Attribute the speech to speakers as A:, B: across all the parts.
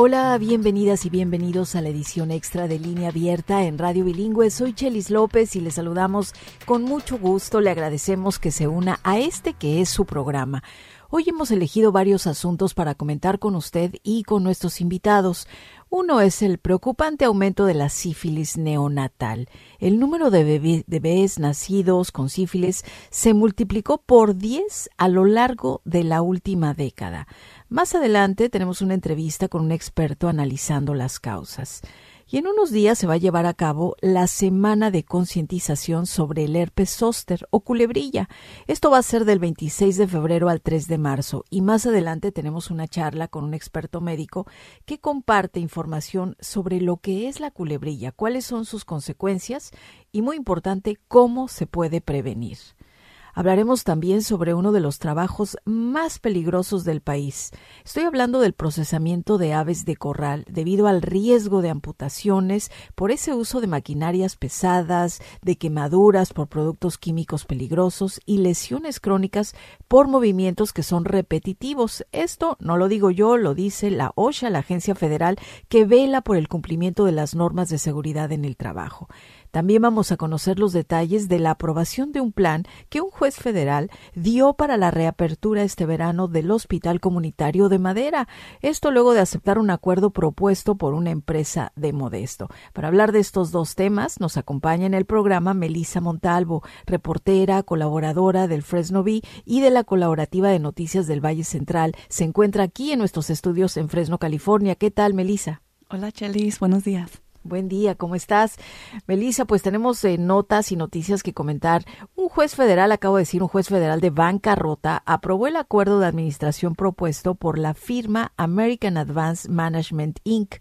A: Hola, bienvenidas y bienvenidos a la edición extra de Línea Abierta en Radio Bilingüe. Soy Chelis López y le saludamos con mucho gusto. Le agradecemos que se una a este que es su programa. Hoy hemos elegido varios asuntos para comentar con usted y con nuestros invitados. Uno es el preocupante aumento de la sífilis neonatal. El número de bebés nacidos con sífilis se multiplicó por 10 a lo largo de la última década. Más adelante tenemos una entrevista con un experto analizando las causas. Y en unos días se va a llevar a cabo la semana de concientización sobre el herpes zóster o culebrilla. Esto va a ser del 26 de febrero al 3 de marzo y más adelante tenemos una charla con un experto médico que comparte información sobre lo que es la culebrilla, cuáles son sus consecuencias y muy importante cómo se puede prevenir. Hablaremos también sobre uno de los trabajos más peligrosos del país. Estoy hablando del procesamiento de aves de corral debido al riesgo de amputaciones por ese uso de maquinarias pesadas, de quemaduras por productos químicos peligrosos y lesiones crónicas por movimientos que son repetitivos. Esto no lo digo yo, lo dice la OSHA, la agencia federal que vela por el cumplimiento de las normas de seguridad en el trabajo. También vamos a conocer los detalles de la aprobación de un plan que un juez federal dio para la reapertura este verano del Hospital Comunitario de Madera. Esto luego de aceptar un acuerdo propuesto por una empresa de Modesto. Para hablar de estos dos temas nos acompaña en el programa Melisa Montalvo, reportera, colaboradora del Fresno Bee y de la colaborativa de noticias del Valle Central. Se encuentra aquí en nuestros estudios en Fresno, California. ¿Qué tal, Melisa?
B: Hola, Chelis. Buenos días.
A: Buen día, ¿cómo estás? Melissa, pues tenemos eh, notas y noticias que comentar. Un juez federal, acabo de decir, un juez federal de bancarrota, aprobó el acuerdo de administración propuesto por la firma American Advanced Management Inc.,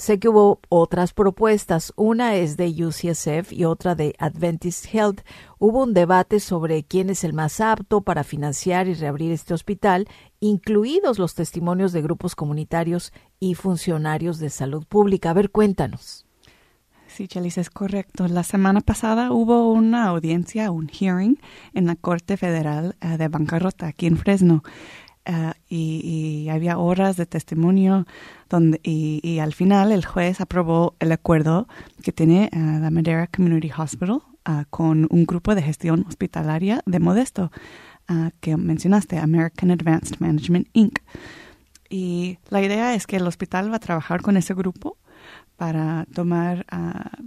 A: Sé que hubo otras propuestas, una es de UCSF y otra de Adventist Health. Hubo un debate sobre quién es el más apto para financiar y reabrir este hospital, incluidos los testimonios de grupos comunitarios y funcionarios de salud pública. A ver, cuéntanos.
B: Sí, Chalice, es correcto. La semana pasada hubo una audiencia, un hearing en la Corte Federal eh, de Bancarrota aquí en Fresno. Eh, y, había horas de testimonio donde, y, al final el juez aprobó el acuerdo que tiene eh, la Madera Community Hospital con un grupo de gestión hospitalaria de Modesto que mencionaste, American Advanced Management Inc. Y la idea es que el hospital va a trabajar con ese grupo para tomar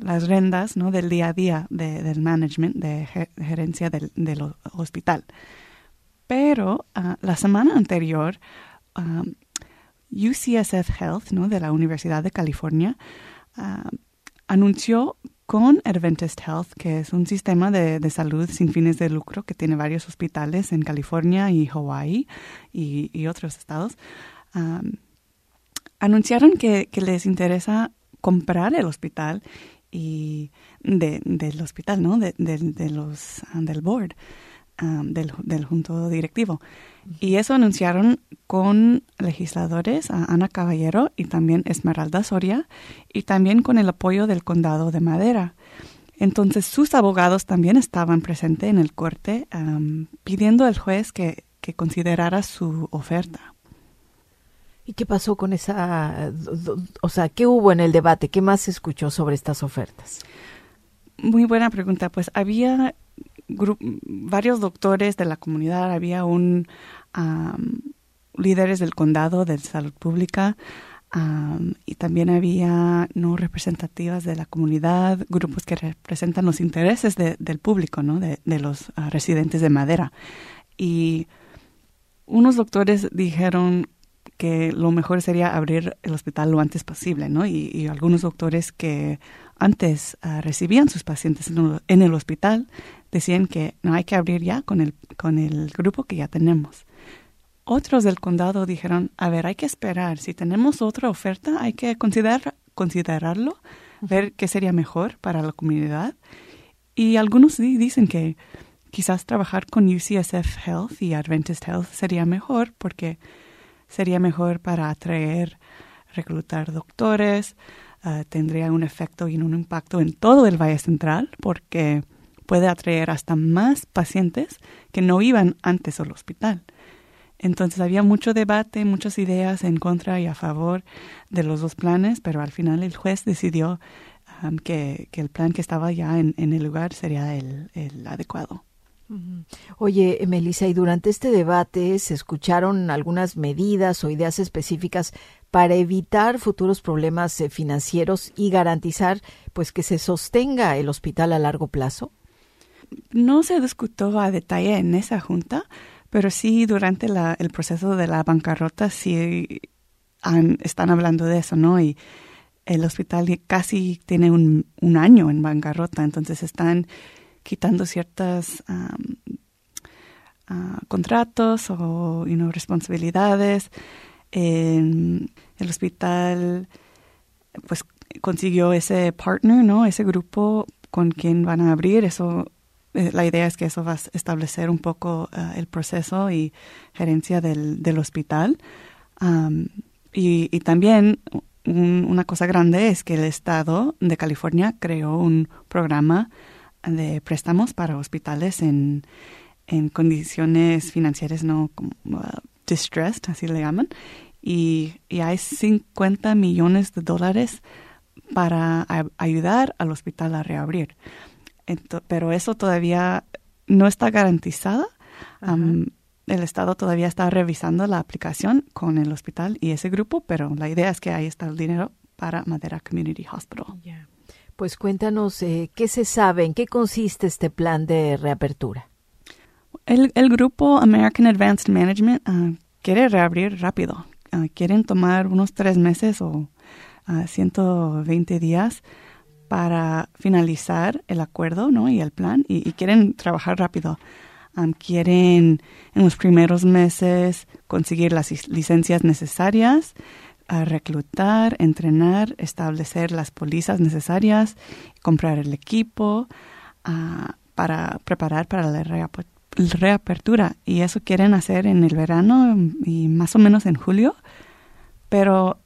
B: las rendas ¿no? del día a día del management, de gerencia del, hospital. Pero ah, la semana anterior, UCSF Health, ¿no? de la Universidad de California, anunció con Adventist Health, que es un sistema de, salud sin fines de lucro que tiene varios hospitales en California y Hawaii y, otros estados, anunciaron que, les interesa comprar el hospital y del hospital, ¿no? De, de del board. Um, del, del, junto directivo. Y eso anunciaron con legisladores, a Ana Caballero y también Esmeralda Soria, y también con el apoyo del condado de Madera. Entonces sus abogados también estaban presentes en el corte um, pidiendo al juez que, que considerara su oferta.
A: ¿Y qué pasó con esa, o sea, qué hubo en el debate? ¿Qué más se escuchó sobre estas ofertas?
B: Muy buena pregunta. Pues había varios doctores de la comunidad, había un líderes del condado de salud pública y también había no representativas de la comunidad, grupos que representan los intereses del público, ¿no? de, los ah, residentes de Madera. Y unos doctores dijeron que lo mejor sería abrir el hospital lo antes posible, ¿no? Y, algunos doctores que antes ah, recibían sus pacientes en el hospital decían que no hay que abrir ya con el, con el grupo que ya tenemos. Otros del condado dijeron, a ver, hay que esperar. Si tenemos otra oferta, hay que considerar, considerarlo, ver qué sería mejor para la comunidad. y algunos dicen que quizás trabajar con UCSF Health y Adventist Health sería mejor porque sería mejor para atraer, reclutar doctores, ah, tendría un efecto y un impacto en todo el Valle Central porque puede atraer hasta más pacientes que no iban antes al hospital. Entonces había mucho debate, muchas ideas en contra y a favor de los dos planes, pero al final el juez decidió um, que, el plan que estaba ya en, el lugar sería el, adecuado.
A: Oye, Melissa, y durante este debate se escucharon algunas medidas o ideas específicas para evitar futuros problemas eh, financieros y garantizar pues que se sostenga el hospital a largo plazo.
B: No se discutió a detalle en esa junta, pero sí, durante el proceso de la bancarrota, sí están hablando de eso, ¿no? Y el hospital casi tiene un, año en bancarrota, entonces están quitando ciertos ah, contratos o responsabilidades. el hospital pues consiguió ese partner, ¿no? Ese grupo con quien van a abrir, eso eh, la idea es que eso va a establecer un poco eh, el proceso y gerencia del, del hospital. y, también una cosa grande es que el Estado de California creó un programa de préstamos para hospitales en, en condiciones financieras no uh, distressed, así le llaman, y, y, hay 50 millones de dólares para ayudar al hospital a reabrir pero eso todavía no está garantizada. el Estado todavía está revisando la aplicación con el hospital y ese grupo, pero la idea es que ahí está el dinero para Madera Community Hospital.
A: Pues cuéntanos eh, qué se sabe, en qué consiste este plan de reapertura.
B: El, grupo American Advanced Management ah, quiere reabrir rápido. Ah, quieren tomar unos tres meses o 120 ah, días para finalizar el acuerdo ¿no? y el plan y, quieren trabajar rápido. quieren en los primeros meses conseguir las licencias necesarias, a reclutar, entrenar, establecer las pólizas necesarias, comprar el equipo para preparar para la reapertura. Y eso quieren hacer en el verano y más o menos en julio. Pero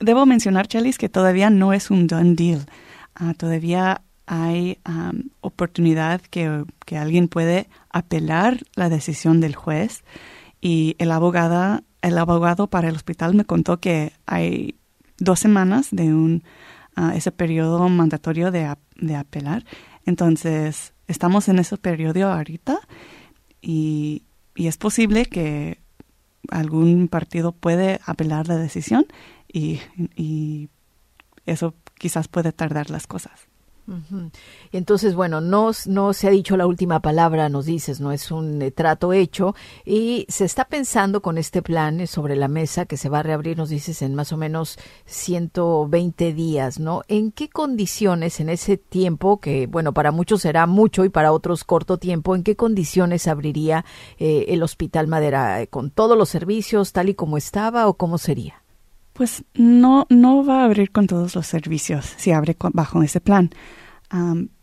B: debo mencionar, Chelis, que todavía no es un done deal. Ah, todavía hay oportunidad que, alguien puede apelar la decisión del juez y el abogada el abogado para el hospital me contó que hay dos semanas de un ah, ese periodo mandatorio de, apelar entonces estamos en ese periodo ahorita y, y, es posible que algún partido puede apelar la decisión y, y eso quizás puede tardar las cosas.
A: Entonces, bueno, no, no se ha dicho la última palabra, nos dices, no es un eh, trato hecho y se está pensando con este plan sobre la mesa que se va a reabrir, nos dices, en más o menos 120 días, ¿no? ¿En qué condiciones en ese tiempo, que bueno, para muchos será mucho y para otros corto tiempo, en qué condiciones abriría eh, el Hospital Madera? ¿Con todos los servicios tal y como estaba o cómo sería?
B: Pues no, no va a abrir con todos los servicios si abre bajo ese plan.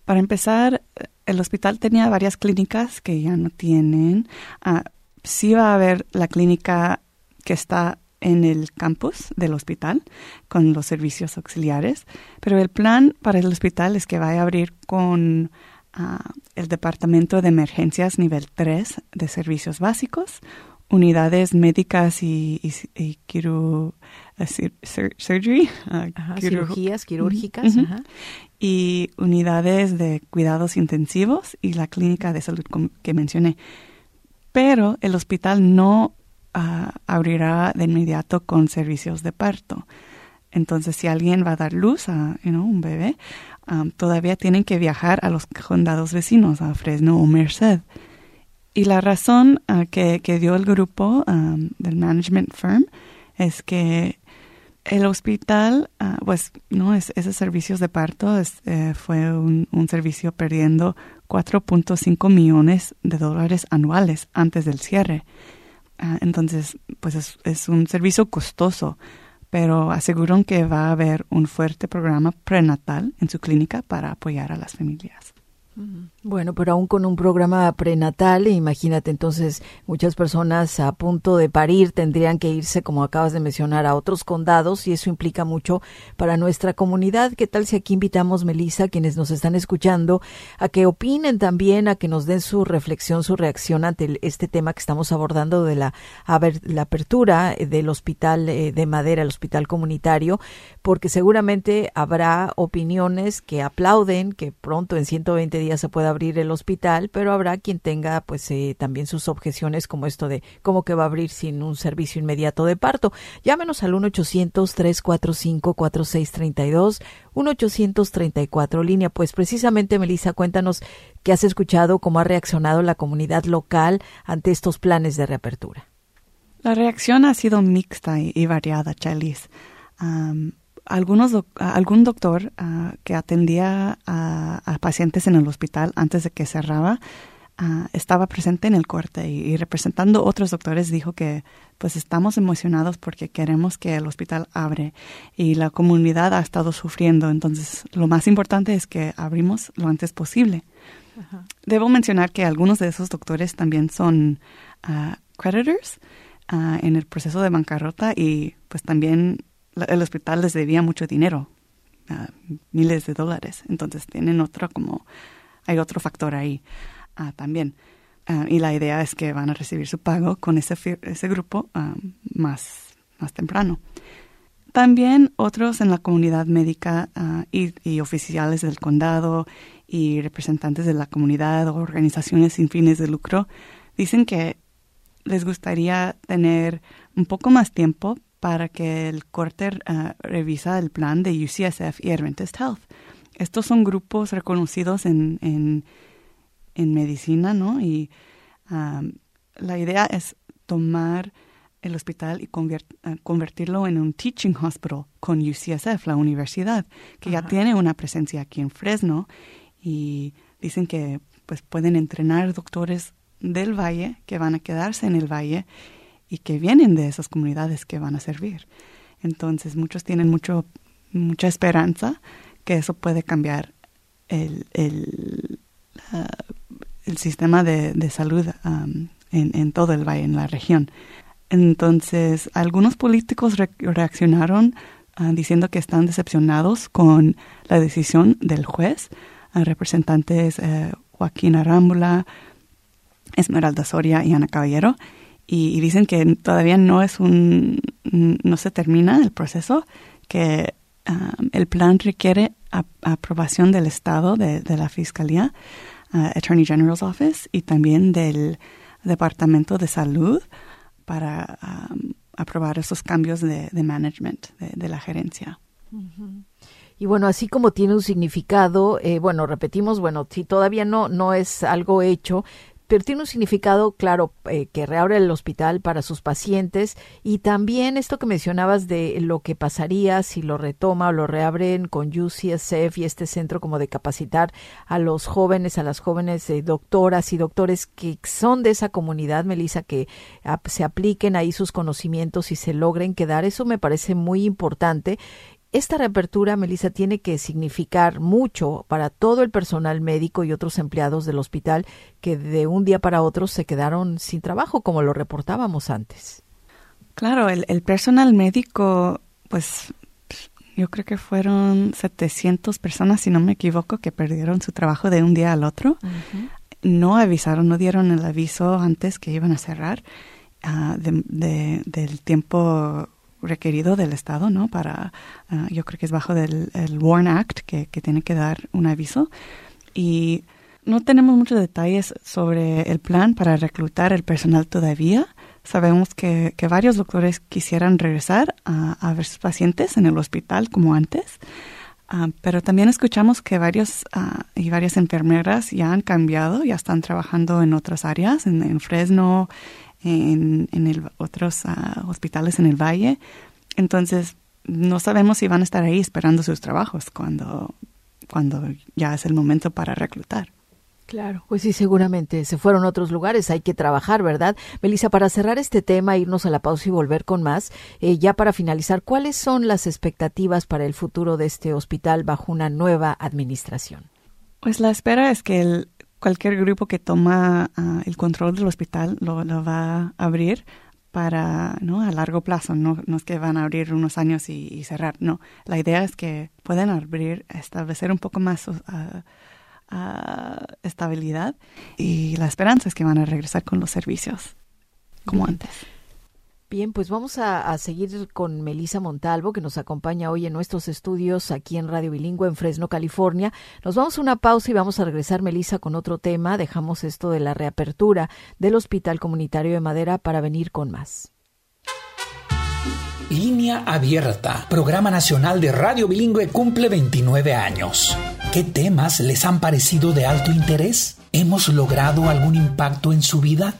B: para empezar, el hospital tenía varias clínicas que ya no tienen. Ah, sí va a haber la clínica que está en el campus del hospital con los servicios auxiliares, pero el plan para el hospital es que va a abrir con ah, el Departamento de Emergencias nivel 3 de servicios básicos, unidades médicas y, y, surgery,
A: ah, cirugías quirúrgicas
B: y unidades de cuidados intensivos y la clínica de salud que mencioné. Pero el hospital no ah, abrirá de inmediato con servicios de parto. Entonces, si alguien va a dar luz a un bebé, um, todavía tienen que viajar a los condados vecinos, a Fresno o Merced. Y la razón ah, que, dio el grupo um, del management firm es que el hospital, ah, pues, no, es, esos servicios de parto eh, fue un, servicio perdiendo 4.5 millones de dólares anuales antes del cierre. Ah, entonces, pues es, es, un servicio costoso, pero aseguran que va a haber un fuerte programa prenatal en su clínica para apoyar a las familias.
A: Bueno, pero aún con un programa prenatal, imagínate entonces muchas personas a punto de parir tendrían que irse, como acabas de mencionar, a otros condados y eso implica mucho para nuestra comunidad. ¿Qué tal si aquí invitamos, Melissa, quienes nos están escuchando, a que opinen también, a que nos den su reflexión, su reacción ante este tema que estamos abordando de la, la apertura del hospital eh, de madera, el hospital comunitario, porque seguramente habrá opiniones que aplauden que pronto en 120 días se pueda abrir el hospital, pero habrá quien tenga pues eh, también sus objeciones como esto de cómo que va a abrir sin un servicio inmediato de parto. Llámenos al 1-800-345-4632, 1-834 línea. Pues precisamente, Melissa, cuéntanos qué has escuchado, cómo ha reaccionado la comunidad local ante estos planes de reapertura.
B: La reacción ha sido mixta y, variada, Chalis algunos algún doctor ah, que atendía a, pacientes en el hospital antes de que cerraba ah, estaba presente en el corte y, representando otros doctores dijo que pues estamos emocionados porque queremos que el hospital abre y la comunidad ha estado sufriendo. Entonces lo más importante es que abrimos lo antes posible. Debo mencionar que algunos de esos doctores también son uh, creditors en el proceso de bancarrota y pues también el hospital les debía mucho dinero, miles de dólares. Entonces tienen otro como, hay otro factor ahí ah, también. Ah, y la idea es que van a recibir su pago con ese, ese grupo ah, más, más temprano. También otros en la comunidad médica y, y, oficiales del condado y representantes de la comunidad o organizaciones sin fines de lucro dicen que les gustaría tener un poco más tiempo para que el corte uh, revisa el plan de UCSF y Adventist Health. Estos son grupos reconocidos en, en, medicina, ¿no? Y um, la idea es tomar el hospital y uh, convertirlo en un teaching hospital con UCSF, la universidad, que ya tiene una presencia aquí en Fresno y dicen que pues pueden entrenar doctores del valle que van a quedarse en el valle y que vienen de esas comunidades que van a servir. Entonces muchos tienen mucho, mucha esperanza que eso puede cambiar el, el, el sistema de, de salud en, en, todo el valle, en la región. Entonces algunos políticos reaccionaron uh, diciendo que están decepcionados con la decisión del juez. Uh, representantes uh, Joaquín Arámbula, Esmeralda Soria y Ana Caballero y, dicen que todavía no es un no se termina el proceso que um, el plan requiere aprobación del estado de, la fiscalía uh, Attorney General's Office y también del departamento de salud para um, aprobar esos cambios de, management de, la gerencia.
A: Y bueno, así como tiene un significado, eh, bueno, repetimos, bueno, si todavía no, no es algo hecho, pero tiene un significado claro eh, que reabre el hospital para sus pacientes y también esto que mencionabas de lo que pasaría si lo retoma o lo reabren con UCSF y este centro como de capacitar a los jóvenes, a las jóvenes eh, doctoras y doctores que son de esa comunidad, Melissa, que se apliquen ahí sus conocimientos y se logren quedar. Eso me parece muy importante esta reapertura, Melissa, tiene que significar mucho para todo el personal médico y otros empleados del hospital que de un día para otro se quedaron sin trabajo, como lo reportábamos antes.
B: Claro, el, personal médico, pues yo creo que fueron 700 personas, si no me equivoco, que perdieron su trabajo de un día al otro. No avisaron, no dieron el aviso antes que iban a cerrar uh, del tiempo requerido del Estado, ¿no? Para, ah, yo creo que es bajo del el Warn Act que, tiene que dar un aviso. Y no tenemos muchos detalles sobre el plan para reclutar el personal todavía. Sabemos que, varios doctores quisieran regresar a, ver sus pacientes en el hospital como antes, ah, pero también escuchamos que varios ah, y varias enfermeras ya han cambiado, ya están trabajando en otras áreas, en Fresno, en, en el, otros ah, hospitales en el valle. Entonces, no sabemos si van a estar ahí esperando sus trabajos cuando, cuando ya es el momento para reclutar.
A: Claro, pues sí, seguramente se fueron a otros lugares, hay que trabajar, ¿verdad? Melissa, para cerrar este tema, irnos a la pausa y volver con más, eh, ya para finalizar, ¿cuáles son las expectativas para el futuro de este hospital bajo una nueva administración?
B: Pues la espera es que el, cualquier grupo que toma ah, el control del hospital lo, va a abrir para, ¿no? A largo plazo, no, no es que van a abrir unos años y, cerrar, no. La idea es que pueden abrir, establecer un poco más uh, estabilidad y la esperanza es que van a regresar con los servicios como antes.
A: Bien, pues vamos a, seguir con Melisa Montalvo, que nos acompaña hoy en nuestros estudios aquí en Radio Bilingüe en Fresno, California. Nos vamos a una pausa y vamos a regresar, Melisa, con otro tema. Dejamos esto de la reapertura del Hospital Comunitario de Madera para venir con más.
C: Línea Abierta, programa nacional de Radio Bilingüe cumple 29 años. ¿Qué temas les han parecido de alto interés? ¿Hemos logrado algún impacto en su vida?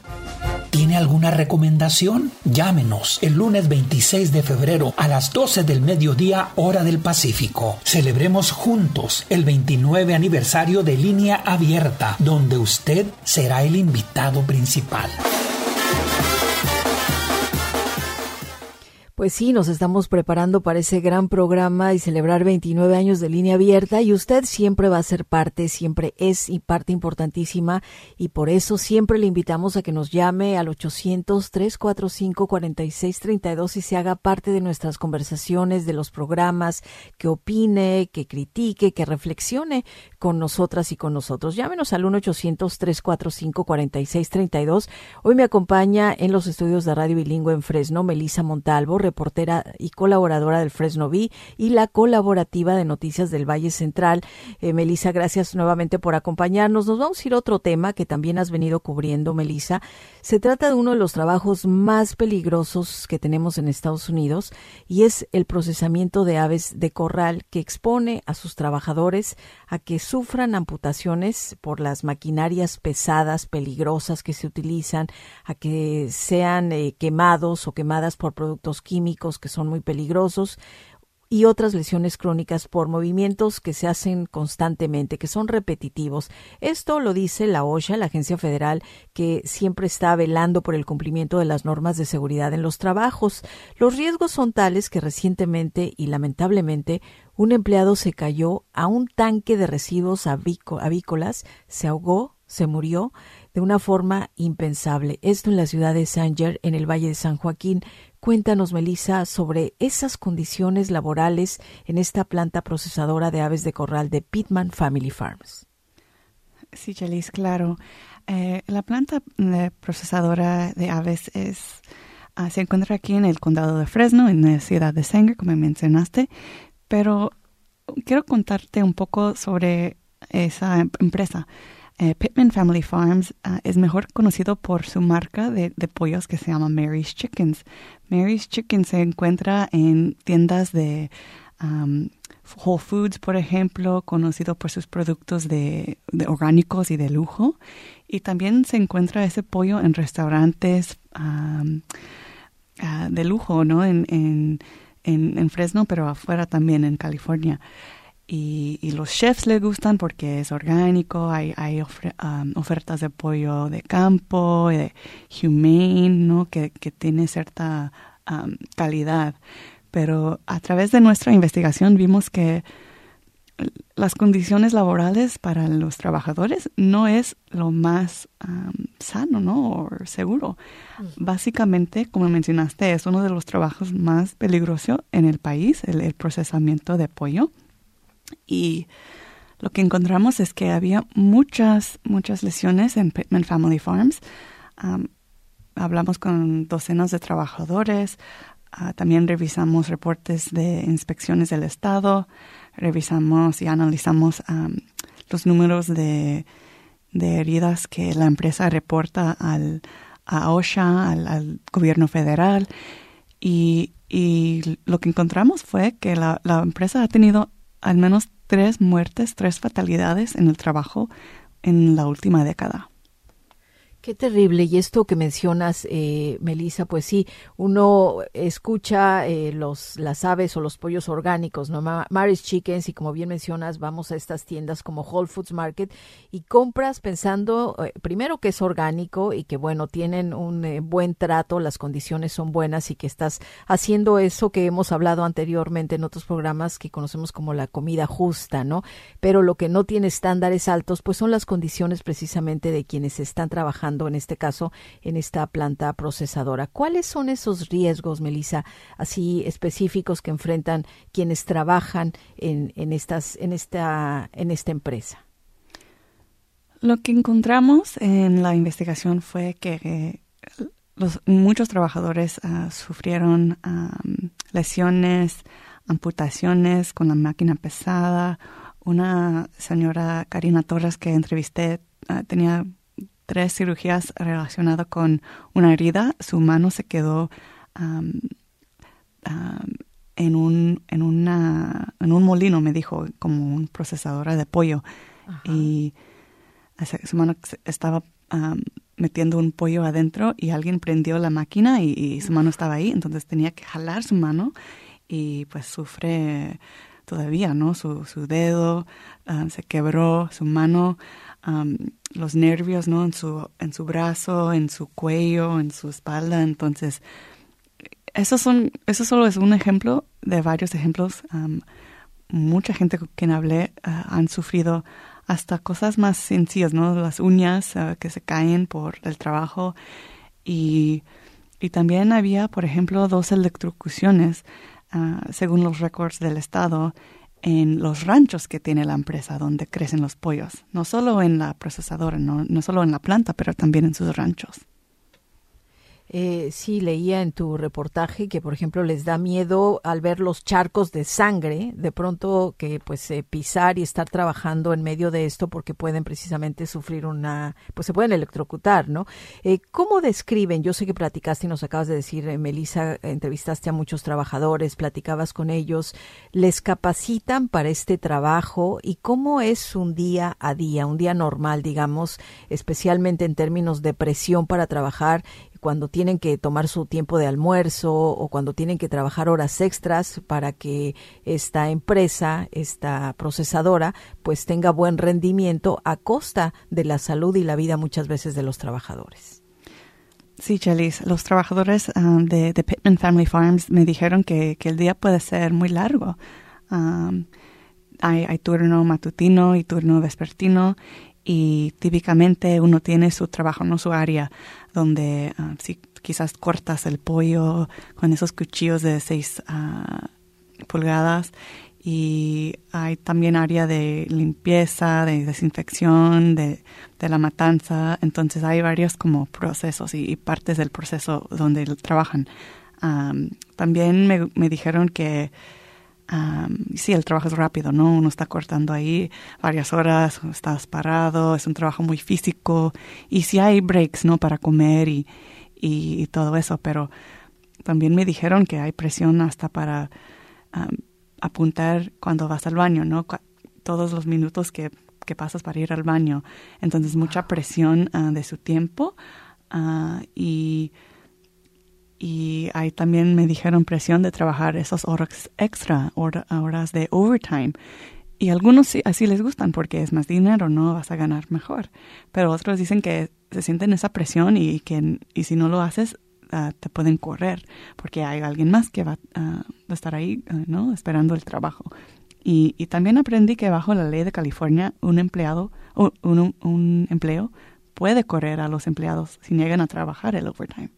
C: ¿Tiene alguna recomendación? Llámenos el lunes 26 de febrero a las 12 del mediodía hora del Pacífico. Celebremos juntos el 29 aniversario de Línea Abierta, donde usted será el invitado principal.
A: Pues sí, nos estamos preparando para ese gran programa y celebrar 29 años de línea abierta y usted siempre va a ser parte, siempre es y parte importantísima y por eso siempre le invitamos a que nos llame al 800-345-4632 y se haga parte de nuestras conversaciones, de los programas, que opine, que critique, que reflexione con nosotras y con nosotros. Llámenos al 1-800-345-4632. Hoy me acompaña en los estudios de Radio Bilingüe en Fresno, Melisa Montalvo, reportera y colaboradora del Fresno V y la colaborativa de Noticias del Valle Central. Eh, Melisa, gracias nuevamente por acompañarnos. Nos vamos a ir a otro tema que también has venido cubriendo, Melisa. Se trata de uno de los trabajos más peligrosos que tenemos en Estados Unidos y es el procesamiento de aves de corral que expone a sus trabajadores a que sufran amputaciones por las maquinarias pesadas, peligrosas que se utilizan, a que sean eh, quemados o quemadas por productos químicos químicos que son muy peligrosos y otras lesiones crónicas por movimientos que se hacen constantemente, que son repetitivos. Esto lo dice la OSHA, la agencia federal que siempre está velando por el cumplimiento de las normas de seguridad en los trabajos. Los riesgos son tales que recientemente y lamentablemente un empleado se cayó a un tanque de residuos avícolas, se ahogó, se murió de una forma impensable. Esto en la ciudad de Sanger, en el Valle de San Joaquín. Cuéntanos, Melissa, sobre esas condiciones laborales en esta planta procesadora de aves de corral de Pittman Family Farms.
B: Sí, Chelis, claro. Eh, la planta eh, procesadora de aves es, ah, se encuentra aquí en el condado de Fresno, en la ciudad de Sanger, como mencionaste, pero quiero contarte un poco sobre esa empresa. Eh, Pittman Family Farms ah, es mejor conocido por su marca de, pollos que se llama Mary's Chickens. Mary's Chickens se encuentra en tiendas de Whole Foods, por ejemplo, conocido por sus productos de, orgánicos y de lujo. Y también se encuentra ese pollo en restaurantes ah, de lujo, ¿no? En, en, en, Fresno, pero afuera también en California. Y, y, los chefs les gustan porque es orgánico, hay, hay um, ofertas de pollo de campo, de humane, ¿no? que, que tiene cierta um, calidad. Pero a través de nuestra investigación vimos que las condiciones laborales para los trabajadores no es lo más um, sano, ¿no? O seguro. Mm. Básicamente, como mencionaste, es uno de los trabajos más peligrosos en el país, el procesamiento de pollo y lo que encontramos es que había muchas, muchas lesiones en Pittman Family Farms. hablamos con docenas de trabajadores, ah, también revisamos reportes de inspecciones del Estado, revisamos y analizamos los números de, heridas que la empresa reporta al, a OSHA, al, gobierno federal. Y, lo que encontramos fue que la, la empresa ha tenido al menos tres muertes, tres fatalidades en el trabajo en la última década.
A: Qué terrible. Y esto que mencionas, eh, Melissa, pues sí, uno escucha eh, los, las aves o los pollos orgánicos, ¿no? Mary's Chickens, y como bien mencionas, vamos a estas tiendas como Whole Foods Market y compras pensando, eh, primero, que es orgánico y que, bueno, tienen un eh, buen trato, las condiciones son buenas y que estás haciendo eso que hemos hablado anteriormente en otros programas que conocemos como la comida justa, ¿no? Pero lo que no tiene estándares altos, pues son las condiciones precisamente de quienes están trabajando en este caso en esta planta procesadora. ¿Cuáles son esos riesgos, Melissa, así específicos que enfrentan quienes trabajan en, en, estas, en, esta, en esta empresa?
B: Lo que encontramos en la investigación fue que eh, los, muchos trabajadores uh, sufrieron lesiones, amputaciones con la máquina pesada. Una señora Karina Torres que entrevisté uh, tenía tres cirugías relacionadas con una herida. Su mano se quedó en, un, en, una, en un molino, me dijo, como un procesadora de pollo. Y su mano estaba metiendo un pollo adentro y alguien prendió la máquina y, su mano estaba ahí. Entonces tenía que jalar su mano y pues sufre todavía, ¿no? Su, su dedo se quebró, su mano los nervios, ¿no? En su, en su brazo, en su cuello, en su espalda. Entonces, eso, son, eso solo es un ejemplo de varios ejemplos. mucha gente con quien hablé ah, han sufrido hasta cosas más sencillas, ¿no? Las uñas ah, que se caen por el trabajo. Y, y también había, por ejemplo, dos electrocuciones, ah, según los récords del Estado, en los ranchos que tiene la empresa donde crecen los pollos, no solo en la procesadora, no, no solo en la planta, pero también en sus ranchos.
A: Eh, sí, leía en tu reportaje que, por ejemplo, les da miedo al ver los charcos de sangre, de pronto que pues eh, pisar y estar trabajando en medio de esto porque pueden precisamente sufrir una, pues se pueden electrocutar, ¿no? Eh, ¿Cómo describen? Yo sé que platicaste y nos acabas de decir, eh, Melissa, entrevistaste a muchos trabajadores, platicabas con ellos, ¿les capacitan para este trabajo y cómo es un día a día, un día normal, digamos, especialmente en términos de presión para trabajar? Cuando tienen que tomar su tiempo de almuerzo o cuando tienen que trabajar horas extras para que esta empresa, esta procesadora, pues tenga buen rendimiento a costa de la salud y la vida muchas veces de los trabajadores.
B: Sí, Chelis, los trabajadores um, de, de, Pittman Family Farms me dijeron que, el día puede ser muy largo. Um, hay, hay, turno matutino y turno vespertino y típicamente uno tiene su trabajo, no su área, donde si quizás cortas el pollo con esos cuchillos de 6 ah, pulgadas y hay también área de limpieza, de desinfección, de, de la matanza, entonces hay varios como procesos y, partes del proceso donde trabajan. también me, me dijeron que sí, el trabajo es rápido, ¿no? Uno está cortando ahí varias horas, estás parado, es un trabajo muy físico y sí hay breaks, ¿no? Para comer y, y, todo eso, pero también me dijeron que hay presión hasta para apuntar cuando vas al baño, ¿no? todos los minutos que, que, pasas para ir al baño. Entonces, mucha presión ah, de su tiempo uh, y y ahí también me dijeron presión de trabajar esas horas extra, horas de overtime. Y algunos sí, así les gustan porque es más dinero, ¿no? Vas a ganar mejor. Pero otros dicen que se sienten esa presión y que y si no lo haces, ah, te pueden correr porque hay alguien más que va a estar ahí, ah, ¿no? Esperando el trabajo. Y, y, también aprendí que bajo la ley de California, un empleado, un, un empleo puede correr a los empleados si niegan a trabajar el overtime.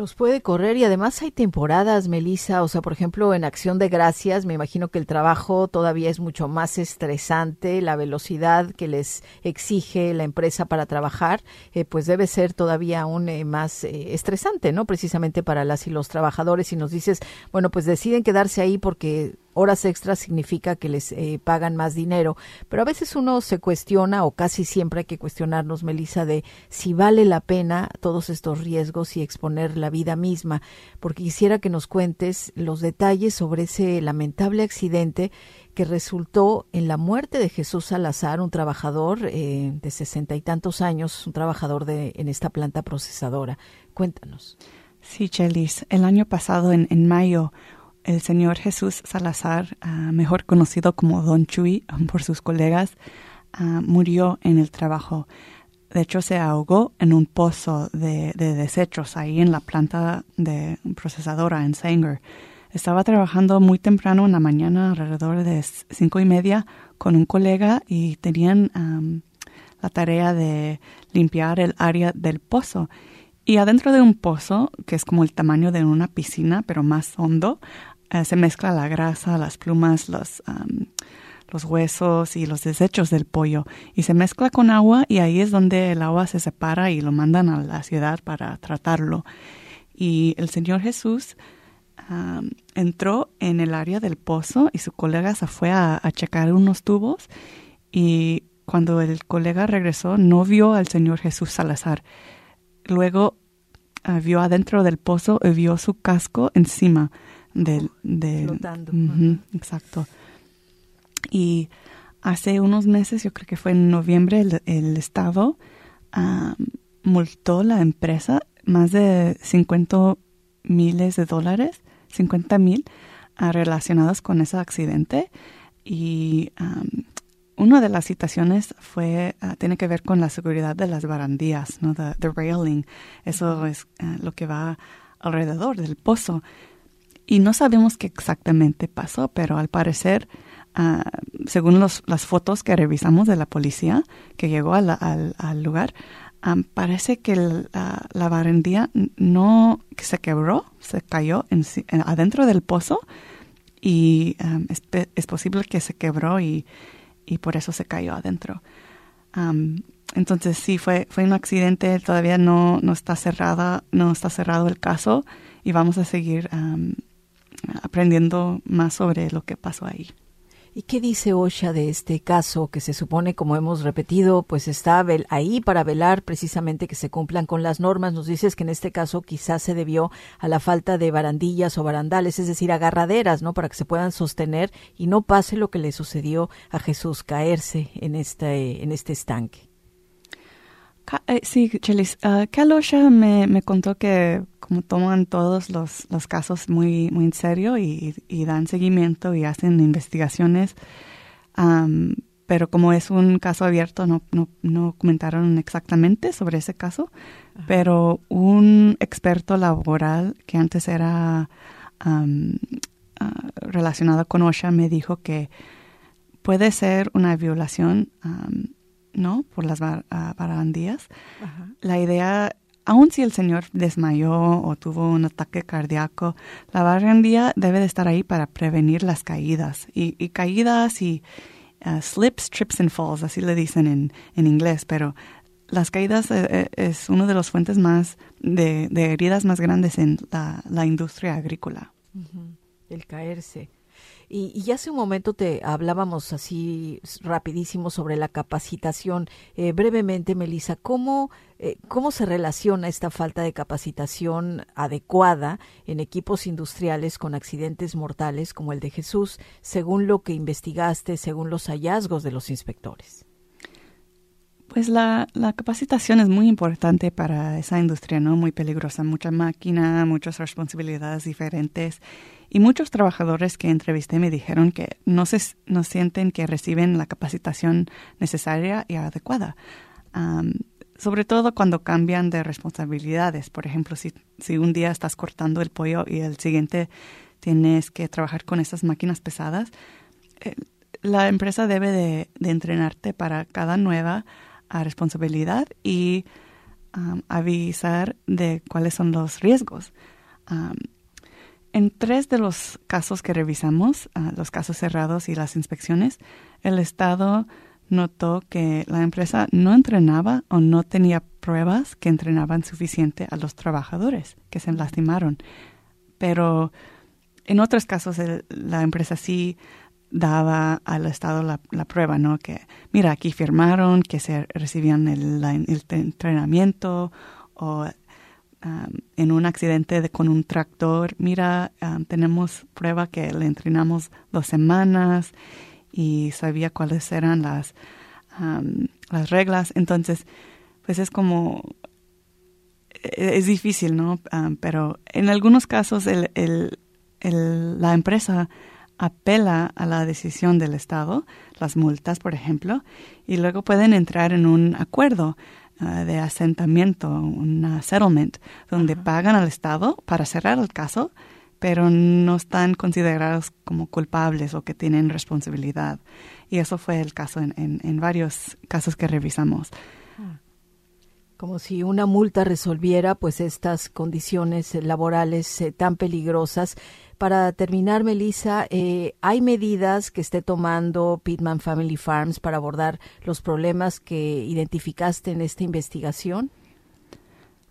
A: Los puede correr y además hay temporadas, Melissa, o sea, por ejemplo, en Acción de Gracias, me imagino que el trabajo todavía es mucho más estresante, la velocidad que les exige la empresa para trabajar, eh, pues debe ser todavía aún eh, más eh, estresante, ¿no? Precisamente para las y los trabajadores. Y nos dices, bueno, pues deciden quedarse ahí porque horas extras significa que les eh, pagan más dinero, pero a veces uno se cuestiona, o casi siempre hay que cuestionarnos, Melissa, de si vale la pena todos estos riesgos y exponer la vida misma, porque quisiera que nos cuentes los detalles sobre ese lamentable accidente que resultó en la muerte de Jesús Salazar, un trabajador eh, de sesenta y tantos años, un trabajador de, en esta planta procesadora. Cuéntanos.
B: Sí, Chelis. El año pasado, en, en mayo, el señor Jesús Salazar, ah, mejor conocido como Don Chuy ah, por sus colegas, ah, murió en el trabajo. De hecho, se ahogó en un pozo de, desechos ahí en la planta de procesadora en Sanger. Estaba trabajando muy temprano en la mañana, alrededor de cinco y media, con un colega y tenían la tarea de limpiar el área del pozo. Y adentro de un pozo, que es como el tamaño de una piscina, pero más hondo, eh, se mezcla la grasa, las plumas, los, los huesos y los desechos del pollo. Y se mezcla con agua y ahí es donde el agua se separa y lo mandan a la ciudad para tratarlo. Y el Señor Jesús entró en el área del pozo y su colega se fue a, checar unos tubos y cuando el colega regresó no vio al Señor Jesús Salazar. Luego Ah, vio adentro del pozo y vio su casco encima del...
A: Flotando.
B: exacto. Y hace unos meses, yo creo que fue en noviembre, el, Estado multó la empresa más de 50 miles de dólares, 50 mil, ah, relacionados con ese accidente. Y una de las citaciones fue, ah, tiene que ver con la seguridad de las barandillas, ¿no? The, railing. Eso es ah, lo que va alrededor del pozo. Y no sabemos qué exactamente pasó, pero al parecer, ah, según los, las fotos que revisamos de la policía que llegó al, al, lugar, parece que la barandilla no se quebró, se cayó en, adentro del pozo y es, es posible que se quebró y y por eso se cayó adentro. entonces sí, fue, fue un accidente, todavía no, no, está cerrada, no está cerrado el caso y vamos a seguir aprendiendo más sobre lo que pasó ahí.
A: ¿Y qué dice OSHA de este caso que se supone, como hemos repetido, pues está ahí para velar precisamente que se cumplan con las normas? Nos dices que en este caso quizás se debió a la falta de barandillas o barandales, es decir, agarraderas, ¿no? Para que se puedan sostener y no pase lo que le sucedió a Jesús, caerse en este, en este estanque.
B: Eh, sí, Chelis. Uh, Cal me, me contó que como toman todos los, los casos muy, muy en serio y, y, dan seguimiento y hacen investigaciones, pero como es un caso abierto, no, no, no comentaron exactamente sobre ese caso, pero un experto laboral que antes era ah, relacionado con OSHA me dijo que puede ser una violación ¿no? Por las barandillas. La idea, aun si el señor desmayó o tuvo un ataque cardíaco, la barandilla debe de estar ahí para prevenir las caídas. Y, caídas y uh, slips, trips and falls, así le dicen en, en inglés, pero las caídas eh, eh, es una de las fuentes más de, heridas más grandes en la, industria agrícola.
A: El caerse. Y, hace un momento te hablábamos así rapidísimo sobre la capacitación. Eh, brevemente, Melissa, ¿cómo, eh, ¿cómo se relaciona esta falta de capacitación adecuada en equipos industriales con accidentes mortales como el de Jesús, según lo que investigaste, según los hallazgos de los inspectores?
B: Pues la, la, capacitación es muy importante para esa industria, ¿no? Muy peligrosa, mucha máquina, muchas responsabilidades diferentes. Y muchos trabajadores que entrevisté me dijeron que no, se, no sienten que reciben la capacitación necesaria y adecuada. sobre todo cuando cambian de responsabilidades. Por ejemplo, si, si un día estás cortando el pollo y el siguiente tienes que trabajar con esas máquinas pesadas, eh, la empresa debe de, de entrenarte para cada nueva a responsabilidad y um, avisar de cuáles son los riesgos. Um, en tres de los casos que revisamos, uh, los casos cerrados y las inspecciones, el Estado notó que la empresa no entrenaba o no tenía pruebas que entrenaban suficiente a los trabajadores que se lastimaron. Pero en otros casos la empresa sí daba al Estado la, prueba, ¿no? Que, mira, aquí firmaron que se recibían el, entrenamiento o en un accidente de, con un tractor, mira, tenemos prueba que le entrenamos dos semanas y sabía cuáles eran las, um, las reglas. Entonces, pues es como, e, es difícil, ¿no? pero en algunos casos el, el, la empresa apela a la decisión del Estado, las multas, por ejemplo, y luego pueden entrar en un acuerdo ah, de asentamiento, un settlement, donde pagan al Estado para cerrar el caso, pero no están considerados como culpables o que tienen responsabilidad. Y eso fue el caso en, en, varios casos que revisamos.
A: Ah. Como si una multa resolviera pues estas condiciones laborales eh, tan peligrosas para terminar, Melissa, eh, ¿hay medidas que esté tomando Pitman Family Farms para abordar los problemas que identificaste en esta investigación?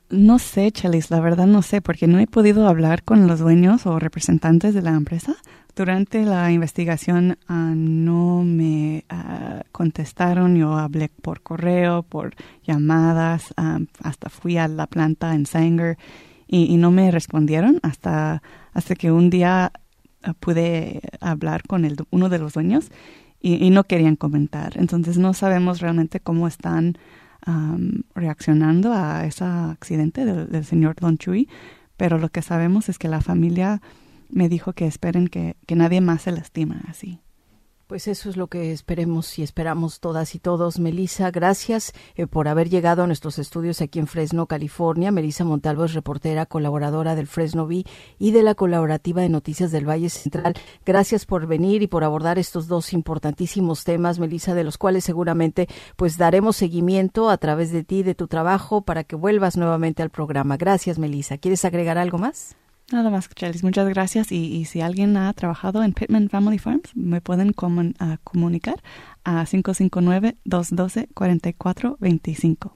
B: No sé, Chelis, la verdad no sé, porque no he podido hablar con los dueños o representantes de la empresa. Durante la investigación ah, no me ah, contestaron, yo hablé por correo, por llamadas, ah, hasta fui a la planta en Sanger y, no me respondieron hasta, hasta que un día pude hablar con el, uno de los dueños y, no querían comentar. Entonces no sabemos realmente cómo están reaccionando a ese accidente del, señor Don Chuy, pero lo que sabemos es que la familia me dijo que esperen que, que nadie más se lastima así.
A: Pues eso es lo que esperemos y esperamos todas y todos. Melissa, gracias eh, por haber llegado a nuestros estudios aquí en Fresno, California. Melissa Montalvo es reportera, colaboradora del Fresno V y de la colaborativa de noticias del Valle Central. Gracias por venir y por abordar estos dos importantísimos temas, Melissa, de los cuales seguramente pues daremos seguimiento a través de ti, de tu trabajo, para que vuelvas nuevamente al programa. Gracias, Melissa. ¿Quieres agregar algo más?
B: Nada más, Chelis. Muchas gracias. Y, si alguien ha trabajado en Pittman Family Farms, me pueden comunicar a 559-212-4425.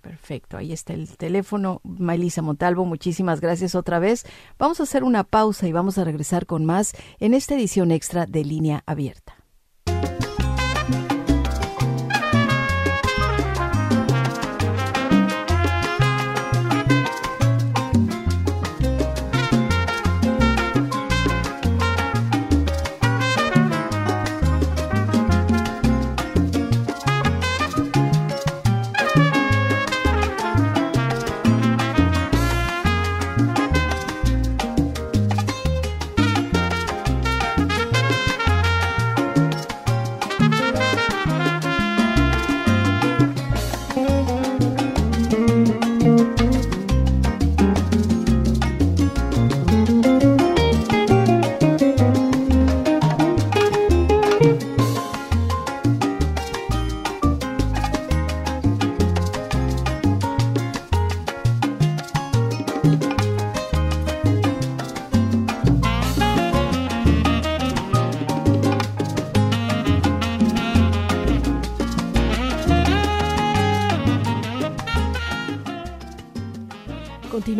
A: Perfecto, ahí está el teléfono. Mailisa Montalvo, muchísimas gracias otra vez. Vamos a hacer una pausa y vamos a regresar con más en esta edición extra de Línea Abierta.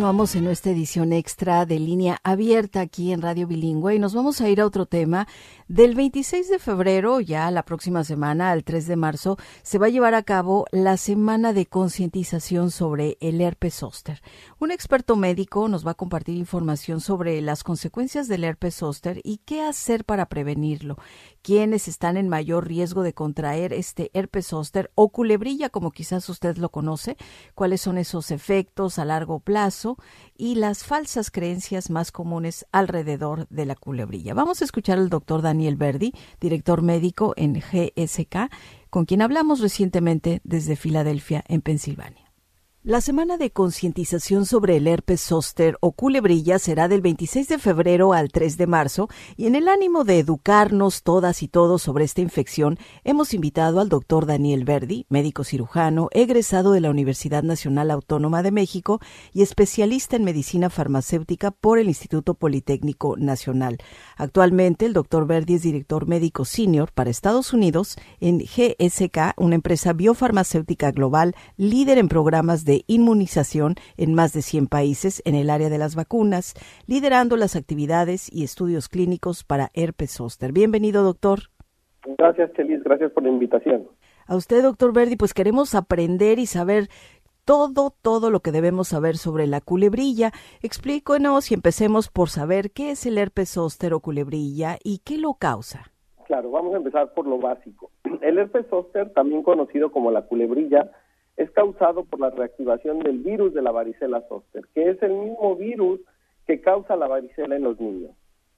A: Continuamos en nuestra edición extra de línea abierta aquí en Radio Bilingüe y nos vamos a ir a otro tema. Del 26 de febrero, ya la próxima semana, al 3 de marzo, se va a llevar a cabo la semana de concientización sobre el herpes zóster. Un experto médico nos va a compartir información sobre las consecuencias del herpes zóster y qué hacer para prevenirlo quiénes están en mayor riesgo de contraer este herpes zóster o culebrilla, como quizás usted lo conoce, cuáles son esos efectos a largo plazo y las falsas creencias más comunes alrededor de la culebrilla. Vamos a escuchar al doctor Daniel Verdi, director médico en GSK, con quien hablamos recientemente desde Filadelfia, en Pensilvania. La semana de concientización sobre el herpes zóster o culebrilla será del 26 de febrero al 3 de marzo y en el ánimo de educarnos todas y todos sobre esta infección, hemos invitado al doctor Daniel Verdi, médico cirujano, egresado de la Universidad Nacional Autónoma de México y especialista en medicina farmacéutica por el Instituto Politécnico Nacional. Actualmente, el doctor Verdi es director médico senior para Estados Unidos en GSK, una empresa biofarmacéutica global líder en programas de de inmunización en más de 100 países en el área de las vacunas, liderando las actividades y estudios clínicos para herpes zóster. Bienvenido, doctor.
D: Gracias, Chelis. Gracias por la invitación.
A: A usted, doctor Verdi, pues queremos aprender y saber todo, todo lo que debemos saber sobre la culebrilla. Explíquenos y empecemos por saber qué es el herpes zóster o culebrilla y qué lo causa.
D: Claro, vamos a empezar por lo básico. El herpes zóster, también conocido como la culebrilla, es causado por la reactivación del virus de la varicela zóster, que es el mismo virus que causa la varicela en los niños.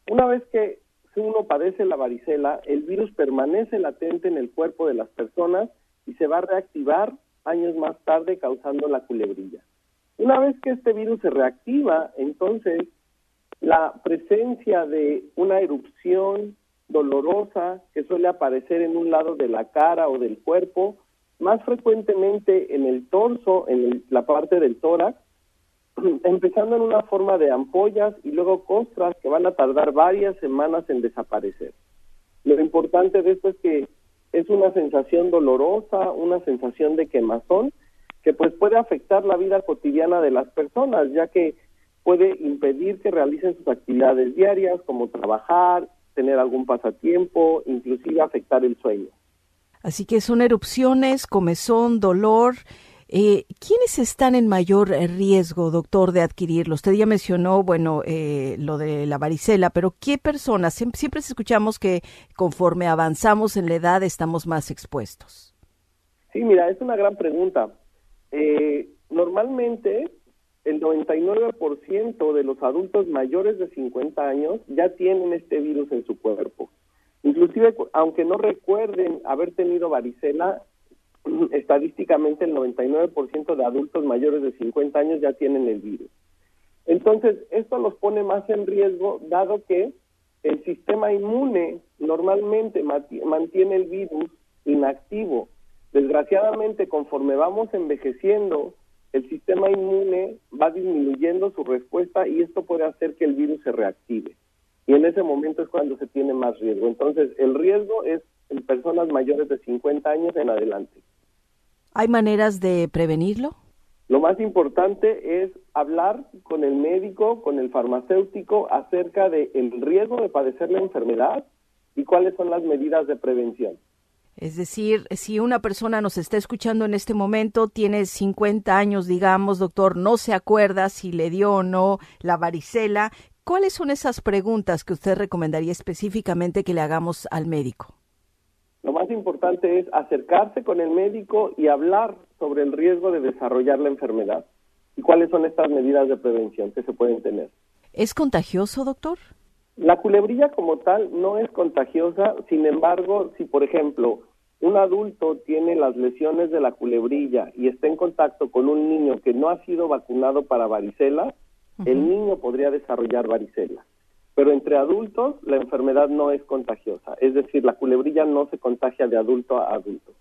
D: Una vez que uno padece la varicela, el virus permanece latente en el cuerpo de las personas y se va a reactivar años más tarde causando la culebrilla. Una vez que este virus se reactiva, entonces la presencia de una erupción dolorosa que suele aparecer en un lado de la cara o del cuerpo, más frecuentemente en el torso, en la parte del tórax, empezando en una forma de ampollas y luego costras que van a tardar varias semanas en desaparecer. Lo importante de esto es que es una sensación dolorosa, una sensación de quemazón, que pues puede afectar la vida cotidiana de las personas, ya que puede impedir que realicen sus actividades diarias, como trabajar, tener algún pasatiempo, inclusive afectar el sueño.
A: Así que son erupciones, comezón, dolor. Eh, ¿Quiénes están en mayor riesgo, doctor, de adquirirlo? Usted ya mencionó, bueno, eh, lo de la varicela, pero ¿qué personas? Siempre, siempre escuchamos que conforme avanzamos en la edad estamos más expuestos.
D: Sí, mira, es una gran pregunta. Eh, normalmente el 99% de los adultos mayores de 50 años ya tienen este virus en su cuerpo. Inclusive, aunque no recuerden haber tenido varicela, estadísticamente el 99% de adultos mayores de 50 años ya tienen el virus. Entonces, esto los pone más en riesgo, dado que el sistema inmune normalmente mantiene el virus inactivo. Desgraciadamente, conforme vamos envejeciendo, el sistema inmune va disminuyendo su respuesta y esto puede hacer que el virus se reactive. Y en ese momento es cuando se tiene más riesgo. Entonces, el riesgo es en personas mayores de 50 años en adelante.
A: ¿Hay maneras de prevenirlo?
D: Lo más importante es hablar con el médico, con el farmacéutico acerca del el riesgo de padecer la enfermedad y cuáles son las medidas de prevención.
A: Es decir, si una persona nos está escuchando en este momento, tiene 50 años, digamos, doctor, no se acuerda si le dio o no la varicela, ¿cuáles son esas preguntas que usted recomendaría específicamente que le hagamos al médico?
D: Lo más importante es acercarse con el médico y hablar sobre el riesgo de desarrollar la enfermedad y cuáles son estas medidas de prevención que se pueden tener.
A: ¿Es contagioso, doctor?
D: La culebrilla como tal no es contagiosa, sin embargo, si por ejemplo un adulto tiene las lesiones de la culebrilla y está en contacto con un niño que no ha sido vacunado para varicela, el niño podría desarrollar varicela. Pero entre adultos la enfermedad no es contagiosa, es decir, la culebrilla no se contagia de adulto a adulto.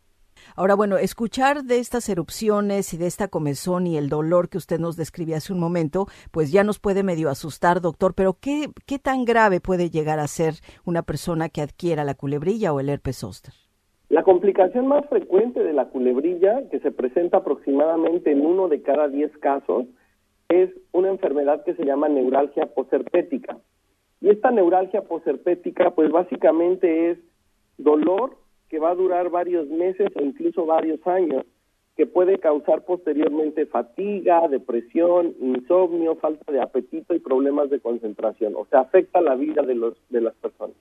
A: Ahora, bueno, escuchar de estas erupciones y de esta comezón y el dolor que usted nos describía hace un momento, pues ya nos puede medio asustar, doctor, pero ¿qué, qué tan grave puede llegar a ser una persona que adquiera la culebrilla o el herpes zóster?
D: La complicación más frecuente de la culebrilla, que se presenta aproximadamente en uno de cada diez casos, es una enfermedad que se llama neuralgia posherpética. Y esta neuralgia posherpética, pues básicamente es dolor que va a durar varios meses o incluso varios años, que puede causar posteriormente fatiga, depresión, insomnio, falta de apetito y problemas de concentración. O sea, afecta la vida de, los, de las personas.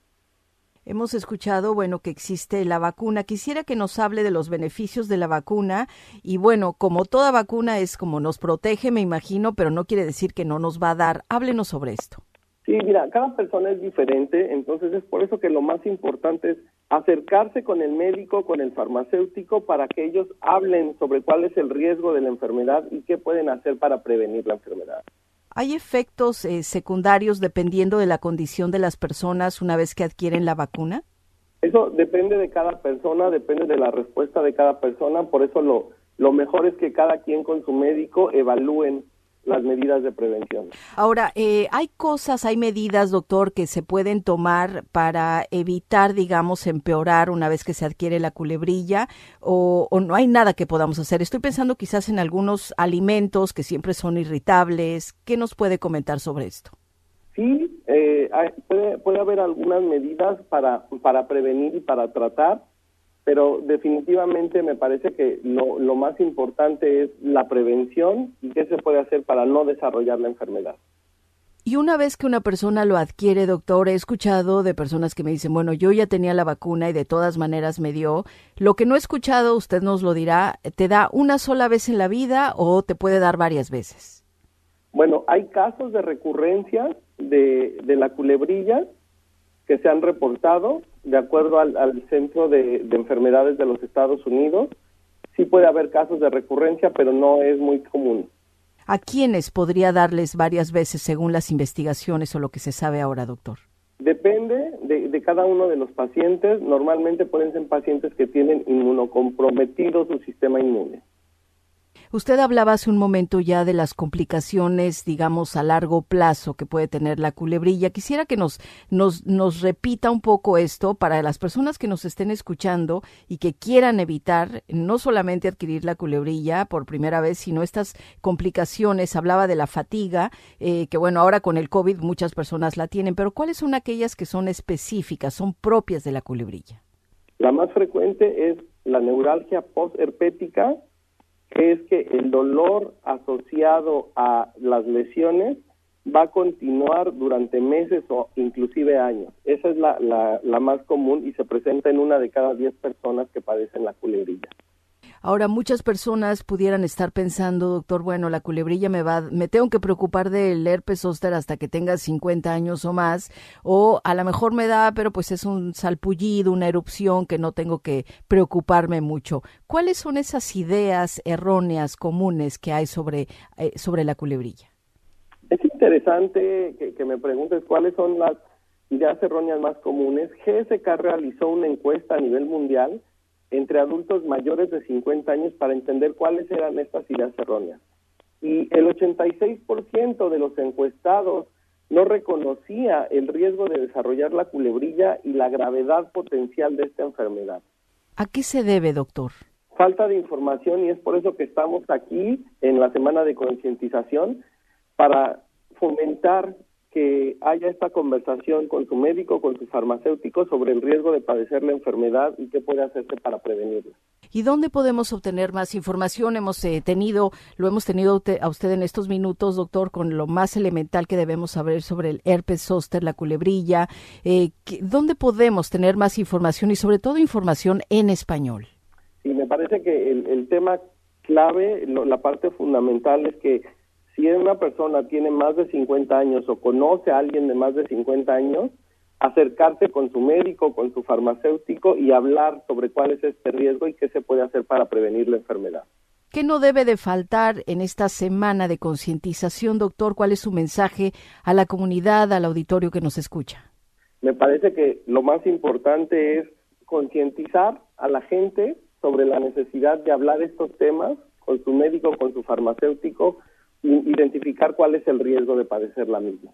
A: Hemos escuchado, bueno, que existe la vacuna. Quisiera que nos hable de los beneficios de la vacuna y bueno, como toda vacuna es como nos protege, me imagino, pero no quiere decir que no nos va a dar. Háblenos sobre esto.
D: Sí, mira, cada persona es diferente, entonces es por eso que lo más importante es acercarse con el médico, con el farmacéutico, para que ellos hablen sobre cuál es el riesgo de la enfermedad y qué pueden hacer para prevenir la enfermedad.
A: ¿Hay efectos eh, secundarios dependiendo de la condición de las personas una vez que adquieren la vacuna?
D: Eso depende de cada persona, depende de la respuesta de cada persona, por eso lo, lo mejor es que cada quien con su médico evalúen las medidas de prevención.
A: Ahora, eh, ¿hay cosas, hay medidas, doctor, que se pueden tomar para evitar, digamos, empeorar una vez que se adquiere la culebrilla o, no hay nada que podamos hacer? Estoy pensando quizás en algunos alimentos que siempre son irritables. ¿Qué nos puede comentar sobre esto?
D: Sí, eh, puede, puede haber algunas medidas para, para prevenir y para tratar pero definitivamente me parece que lo, lo, más importante es la prevención y qué se puede hacer para no desarrollar la enfermedad.
A: Y una vez que una persona lo adquiere, doctor, he escuchado de personas que me dicen, bueno, yo ya tenía la vacuna y de todas maneras me dio. Lo que no he escuchado, usted nos lo dirá, ¿te da una sola vez en la vida o te puede dar varias veces?
D: Bueno, hay casos de recurrencia de, de la culebrilla que se han reportado de acuerdo al, Centro de, Enfermedades de los Estados Unidos. Sí puede haber casos de recurrencia, pero no es muy común.
A: ¿A quiénes podría darles varias veces según las investigaciones o lo que se sabe ahora, doctor?
D: Depende de, de, cada uno de los pacientes. Normalmente pueden ser pacientes que tienen inmunocomprometido su sistema inmune.
A: Usted hablaba hace un momento ya de las complicaciones, digamos, a largo plazo que puede tener la culebrilla. Quisiera que nos, nos, nos repita un poco esto para las personas que nos estén escuchando y que quieran evitar no solamente adquirir la culebrilla por primera vez, sino estas complicaciones. Hablaba de la fatiga, eh, que bueno, ahora con el COVID muchas personas la tienen, pero ¿cuáles son aquellas que son específicas, son propias de la culebrilla?
D: La más frecuente es la neuralgia postherpética, es que el dolor asociado a las lesiones va a continuar durante meses o inclusive años. Esa es la, la, la más común y se presenta en una de cada diez personas que padecen la culebrilla.
A: Ahora, muchas personas pudieran estar pensando, doctor, bueno, la culebrilla me va, me tengo que preocupar del herpes zóster hasta que tenga 50 años o más, o a lo mejor me da, pero pues es un salpullido, una erupción que no tengo que preocuparme mucho. ¿Cuáles son esas ideas erróneas comunes que hay sobre, eh, sobre la culebrilla?
D: Es interesante que, que me preguntes cuáles son las ideas erróneas más comunes. GSK realizó una encuesta a nivel mundial entre adultos mayores de 50 años para entender cuáles eran estas ideas erróneas. Y el 86% de los encuestados no reconocía el riesgo de desarrollar la culebrilla y la gravedad potencial de esta enfermedad.
A: ¿A qué se debe, doctor?
D: Falta de información y es por eso que estamos aquí en la semana de concientización para fomentar que haya esta conversación con su médico, con su farmacéutico sobre el riesgo de padecer la enfermedad y qué puede hacerse para prevenirla.
A: ¿Y dónde podemos obtener más información? Hemos eh, tenido, lo hemos tenido a usted en estos minutos, doctor, con lo más elemental que debemos saber sobre el herpes zóster, la culebrilla. Eh, ¿Dónde podemos tener más información y sobre todo información en español?
D: Sí, me parece que el, tema clave, la parte fundamental es que si una persona tiene más de 50 años o conoce a alguien de más de 50 años, acercarse con su médico, con su farmacéutico y hablar sobre cuál es este riesgo y qué se puede hacer para prevenir la enfermedad.
A: ¿Qué no debe de faltar en esta semana de concientización, doctor? ¿Cuál es su mensaje a la comunidad, al auditorio que nos escucha?
D: Me parece que lo más importante es concientizar a la gente sobre la necesidad de hablar estos temas con su médico, con su farmacéutico, identificar cuál es el riesgo de padecer la misma.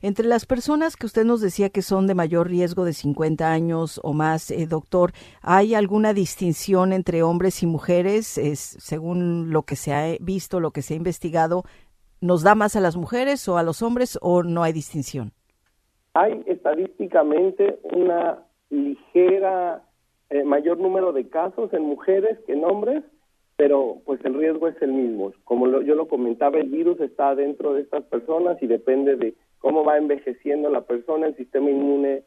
A: Entre las personas que usted nos decía que son de mayor riesgo de 50 años o más, eh, doctor, ¿hay alguna distinción entre hombres y mujeres? Es, según lo que se ha visto, lo que se ha investigado, ¿nos da más a las mujeres o a los hombres o no hay distinción?
D: Hay estadísticamente una ligera eh, mayor número de casos en mujeres que en hombres, pero pues el riesgo es el mismo. Como yo lo comentaba, el virus está dentro de estas personas y depende de cómo va envejeciendo la persona, el sistema inmune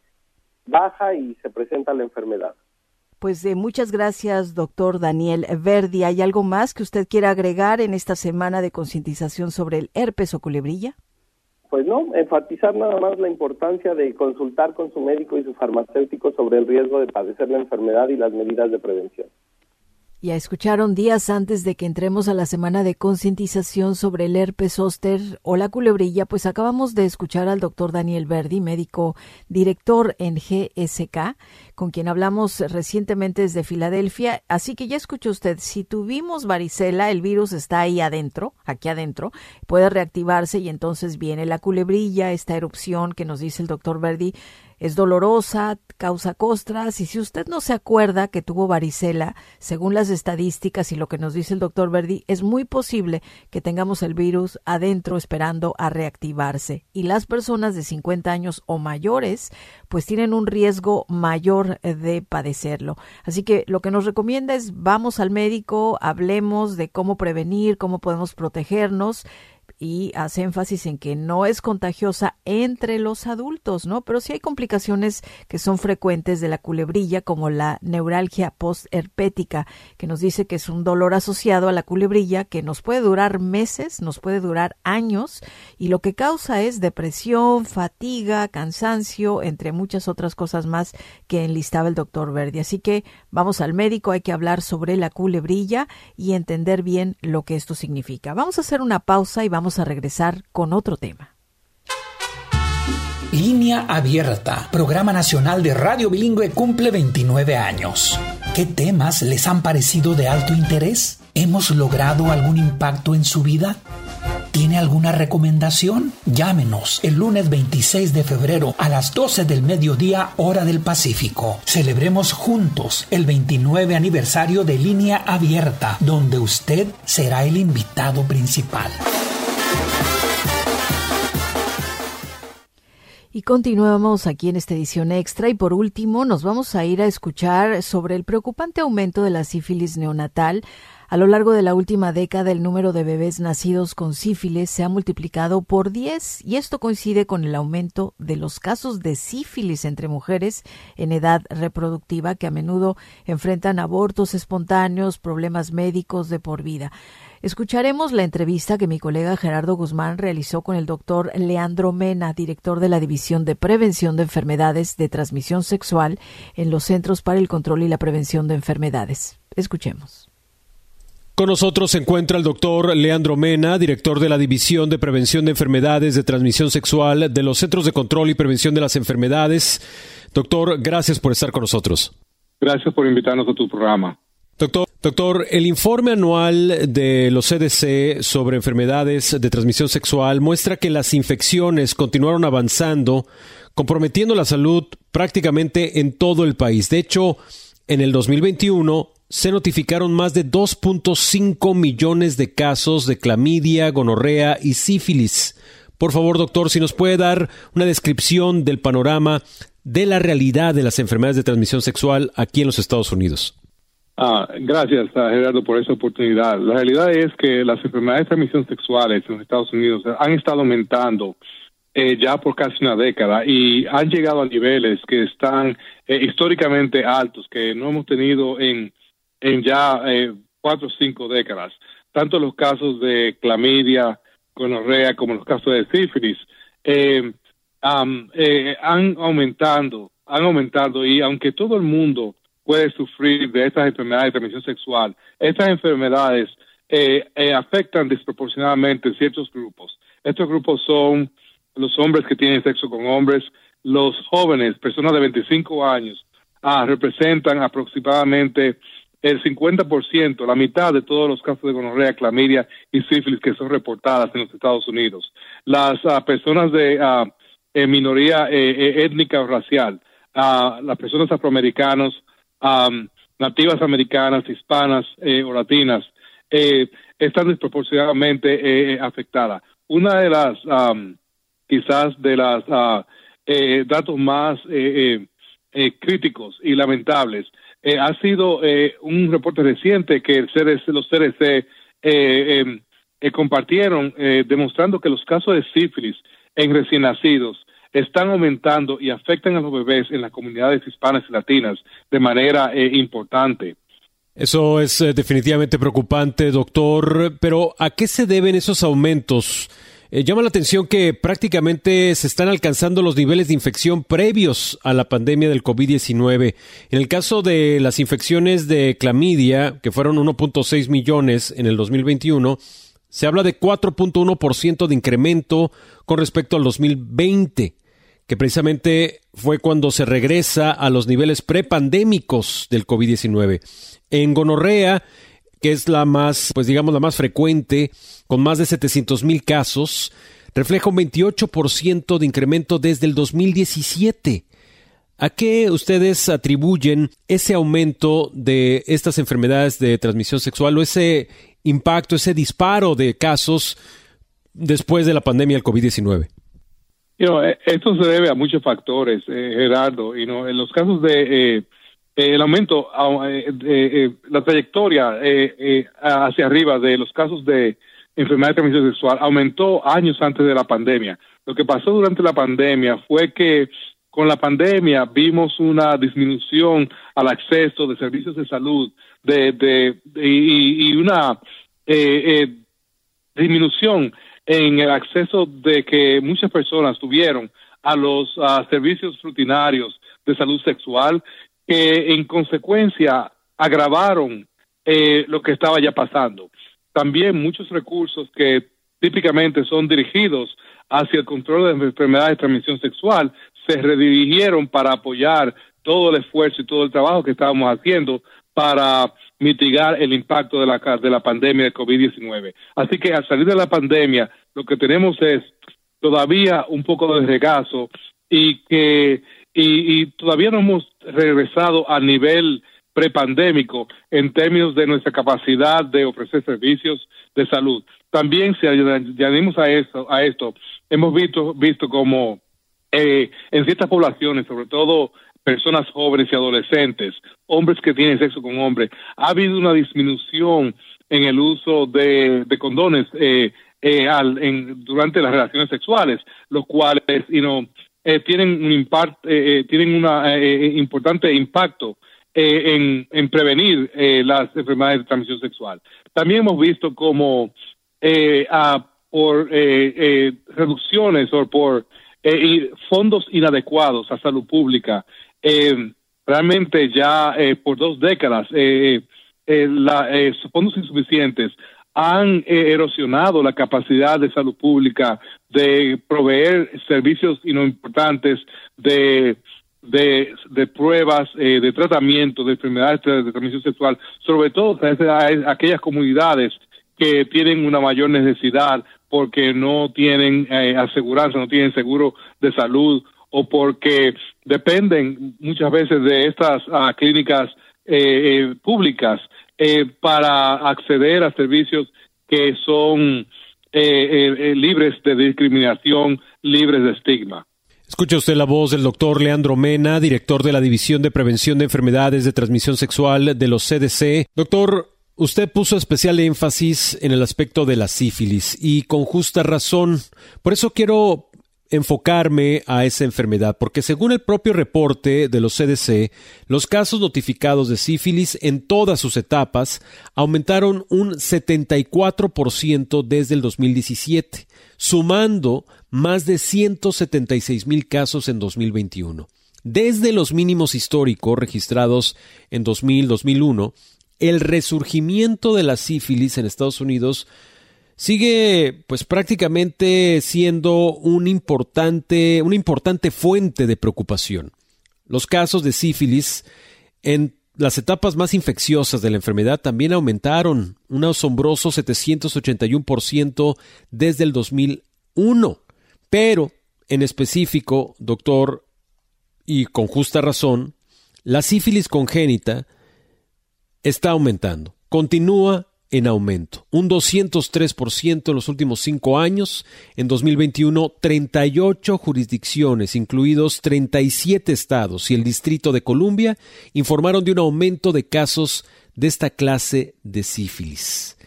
D: baja y se presenta la enfermedad.
A: Pues de muchas gracias, doctor Daniel Verdi. ¿Hay algo más que usted quiera agregar en esta semana de concientización sobre el herpes o culebrilla?
D: Pues no, enfatizar nada más la importancia de consultar con su médico y su farmacéutico sobre el riesgo de padecer la enfermedad y las medidas de prevención.
A: Ya escucharon días antes de que entremos a la semana de concientización sobre el herpes zóster o la culebrilla, pues acabamos de escuchar al doctor Daniel Verdi, médico director en GSK, con quien hablamos recientemente desde Filadelfia. Así que ya escuchó usted, si tuvimos varicela, el virus está ahí adentro, aquí adentro, puede reactivarse y entonces viene la culebrilla, esta erupción que nos dice el doctor Verdi es dolorosa, causa costras y si usted no se acuerda que tuvo varicela, según las estadísticas y lo que nos dice el doctor Verdi, es muy posible que tengamos el virus adentro esperando a reactivarse. Y las personas de 50 años o mayores, pues tienen un riesgo mayor de padecerlo. Así que lo que nos recomienda es vamos al médico, hablemos de cómo prevenir, cómo podemos protegernos y hace énfasis en que no es contagiosa entre los adultos, ¿no? Pero sí hay complicaciones que son frecuentes de la culebrilla, como la neuralgia postherpética, que nos dice que es un dolor asociado a la culebrilla que nos puede durar meses, nos puede durar años, y lo que causa es depresión, fatiga, cansancio, entre muchas otras cosas más que enlistaba el doctor Verdi. Así que vamos al médico, hay que hablar sobre la culebrilla y entender bien lo que esto significa. Vamos a hacer una pausa y vamos a regresar con otro tema.
C: Línea Abierta, programa nacional de radio bilingüe cumple 29 años. ¿Qué temas les han parecido de alto interés? ¿Hemos logrado algún impacto en su vida? ¿Tiene alguna recomendación? Llámenos el lunes 26 de febrero a las 12 del mediodía hora del Pacífico. Celebremos juntos el 29 aniversario de Línea Abierta, donde usted será el invitado principal.
A: Y continuamos aquí en esta edición extra y por último nos vamos a ir a escuchar sobre el preocupante aumento de la sífilis neonatal. A lo largo de la última década el número de bebés nacidos con sífilis se ha multiplicado por 10 y esto coincide con el aumento de los casos de sífilis entre mujeres en edad reproductiva que a menudo enfrentan abortos espontáneos, problemas médicos de por vida. Escucharemos la entrevista que mi colega Gerardo Guzmán realizó con el doctor Leandro Mena, director de la División de Prevención de Enfermedades de Transmisión Sexual en los Centros para el Control y la Prevención de Enfermedades. Escuchemos.
E: Con nosotros se encuentra el doctor Leandro Mena, director de la División de Prevención de Enfermedades de Transmisión Sexual de los Centros de Control y Prevención de las Enfermedades. Doctor, gracias por estar con nosotros.
F: Gracias por invitarnos a tu programa.
E: Doctor, doctor, el informe anual de los CDC sobre enfermedades de transmisión sexual muestra que las infecciones continuaron avanzando, comprometiendo la salud prácticamente en todo el país. De hecho, en el 2021 se notificaron más de 2.5 millones de casos de clamidia, gonorrea y sífilis. Por favor, doctor, si nos puede dar una descripción del panorama de la realidad de las enfermedades de transmisión sexual aquí en los Estados Unidos.
F: Ah, gracias, Gerardo, por esa oportunidad. La realidad es que las enfermedades de transmisión sexuales en los Estados Unidos han estado aumentando eh, ya por casi una década y han llegado a niveles que están eh, históricamente altos, que no hemos tenido en, ya eh, cuatro o cinco décadas. Tanto los casos de clamidia, gonorrea, como los casos de sífilis han aumentado, han aumentado y aunque todo el mundo puede sufrir de estas enfermedades de transmisión sexual. Estas enfermedades eh, eh, afectan desproporcionadamente ciertos grupos. Estos grupos son los hombres que tienen sexo con hombres, los jóvenes, personas de 25 años, ah, representan aproximadamente el 50%, la mitad de todos los casos de gonorrea, clamidia y sífilis que son reportadas en los Estados Unidos. Las ah, personas de ah, eh, minoría étnica o racial, las personas afroamericanos, nativas americanas, hispanas eh, o latinas, eh, están desproporcionadamente eh, afectadas. Una de las, quizás de los ah, datos más críticos y lamentables ha sido un reporte reciente que el CDC, los CDC em, compartieron demostrando que los casos de sífilis en recién nacidos están aumentando y afectan a los bebés en las comunidades hispanas y latinas de manera eh, importante.
E: Eso es eh, definitivamente preocupante, doctor, pero ¿a qué se deben esos aumentos Eh, llama la atención que prácticamente se están alcanzando los niveles de infección previos a la pandemia del COVID-19. En el caso de las infecciones de clamidia, que fueron 1.6 millones en el 2021, se habla de 4.1% de incremento con respecto al 2020, que precisamente fue cuando se regresa a los niveles prepandémicos del COVID-19. En gonorrea, que es la más, pues digamos, la más frecuente, con más de 700 mil casos, refleja un 28% de incremento desde el 2017. ¿A qué ustedes atribuyen ese aumento de estas enfermedades de transmisión sexual o ese impacto, ese disparo de casos después de la pandemia del COVID-19?
F: Eh, esto se debe a muchos factores, eh, Gerardo. Y en los casos de eh, eh, el aumento, eh, eh, la trayectoria hacia arriba de los casos de enfermedad de transmisión sexual aumentó años antes de la pandemia. Lo que pasó durante la pandemia fue que con la pandemia vimos una disminución al acceso de servicios de salud de, de, y, una disminución en el acceso de que muchas personas tuvieron a los servicios rutinarios de salud sexual que en consecuencia agravaron eh, lo que estaba ya pasando. También muchos recursos que típicamente son dirigidos hacia el control de enfermedades de transmisión sexual se redirigieron para apoyar todo el esfuerzo y todo el trabajo que estábamos haciendo para mitigar el impacto de la, de la pandemia de COVID-19. Así que al salir de la pandemia, lo que tenemos es todavía un poco de regazo y que y, todavía no hemos regresado al nivel prepandémico en términos de nuestra capacidad de ofrecer servicios de salud. También si añadimos a esto, a esto hemos visto, visto como eh, en ciertas poblaciones, sobre todo personas jóvenes y adolescentes, hombres que tienen sexo con hombres, ha habido una disminución en el uso de, condones eh, eh, durante las relaciones sexuales, los cuales you know, eh, tienen un impacto, eh, tienen un importante impacto en, en, prevenir las enfermedades de transmisión sexual. También hemos visto como por reducciones o por fondos inadecuados a salud pública, realmente ya por dos décadas, la, fondos insuficientes han erosionado la capacidad de salud pública de proveer servicios importantes de, de, de pruebas, eh, de tratamiento de enfermedades de transmisión sexual, sobre todo a aquellas comunidades que tienen una mayor necesidad porque no tienen eh, aseguranza, no tienen seguro de salud o porque dependen muchas veces de estas ah, clínicas eh, públicas para acceder a servicios que son eh, eh, eh, libres de discriminación, libres de estigma.
E: Escucha usted la voz del doctor Leandro Mena, director de la División de Prevención de Enfermedades de Transmisión Sexual de los CDC. Doctor, usted puso especial énfasis en el aspecto de la sífilis y con justa razón. Por eso quiero enfocarme a esa enfermedad, porque según el propio reporte de los CDC, los casos notificados de sífilis en todas sus etapas aumentaron un 74% desde el 2017, sumando más de 176 mil casos en 2021. Desde los mínimos históricos registrados en 2000-2001, el resurgimiento de la sífilis en Estados Unidos sigue pues prácticamente siendo un importante, una importante fuente de preocupación. Los casos de sífilis en las etapas más infecciosas de la enfermedad también aumentaron un asombroso 781% desde el 2001. Pero, en específico, doctor, y con justa razón, la sífilis congénita está aumentando. Continúa en aumento, un 203% en los últimos cinco años. En 2021, 38 jurisdicciones, incluidos 37 estados y el Distrito de Columbia, informaron de un aumento de casos de esta clase de sífilis.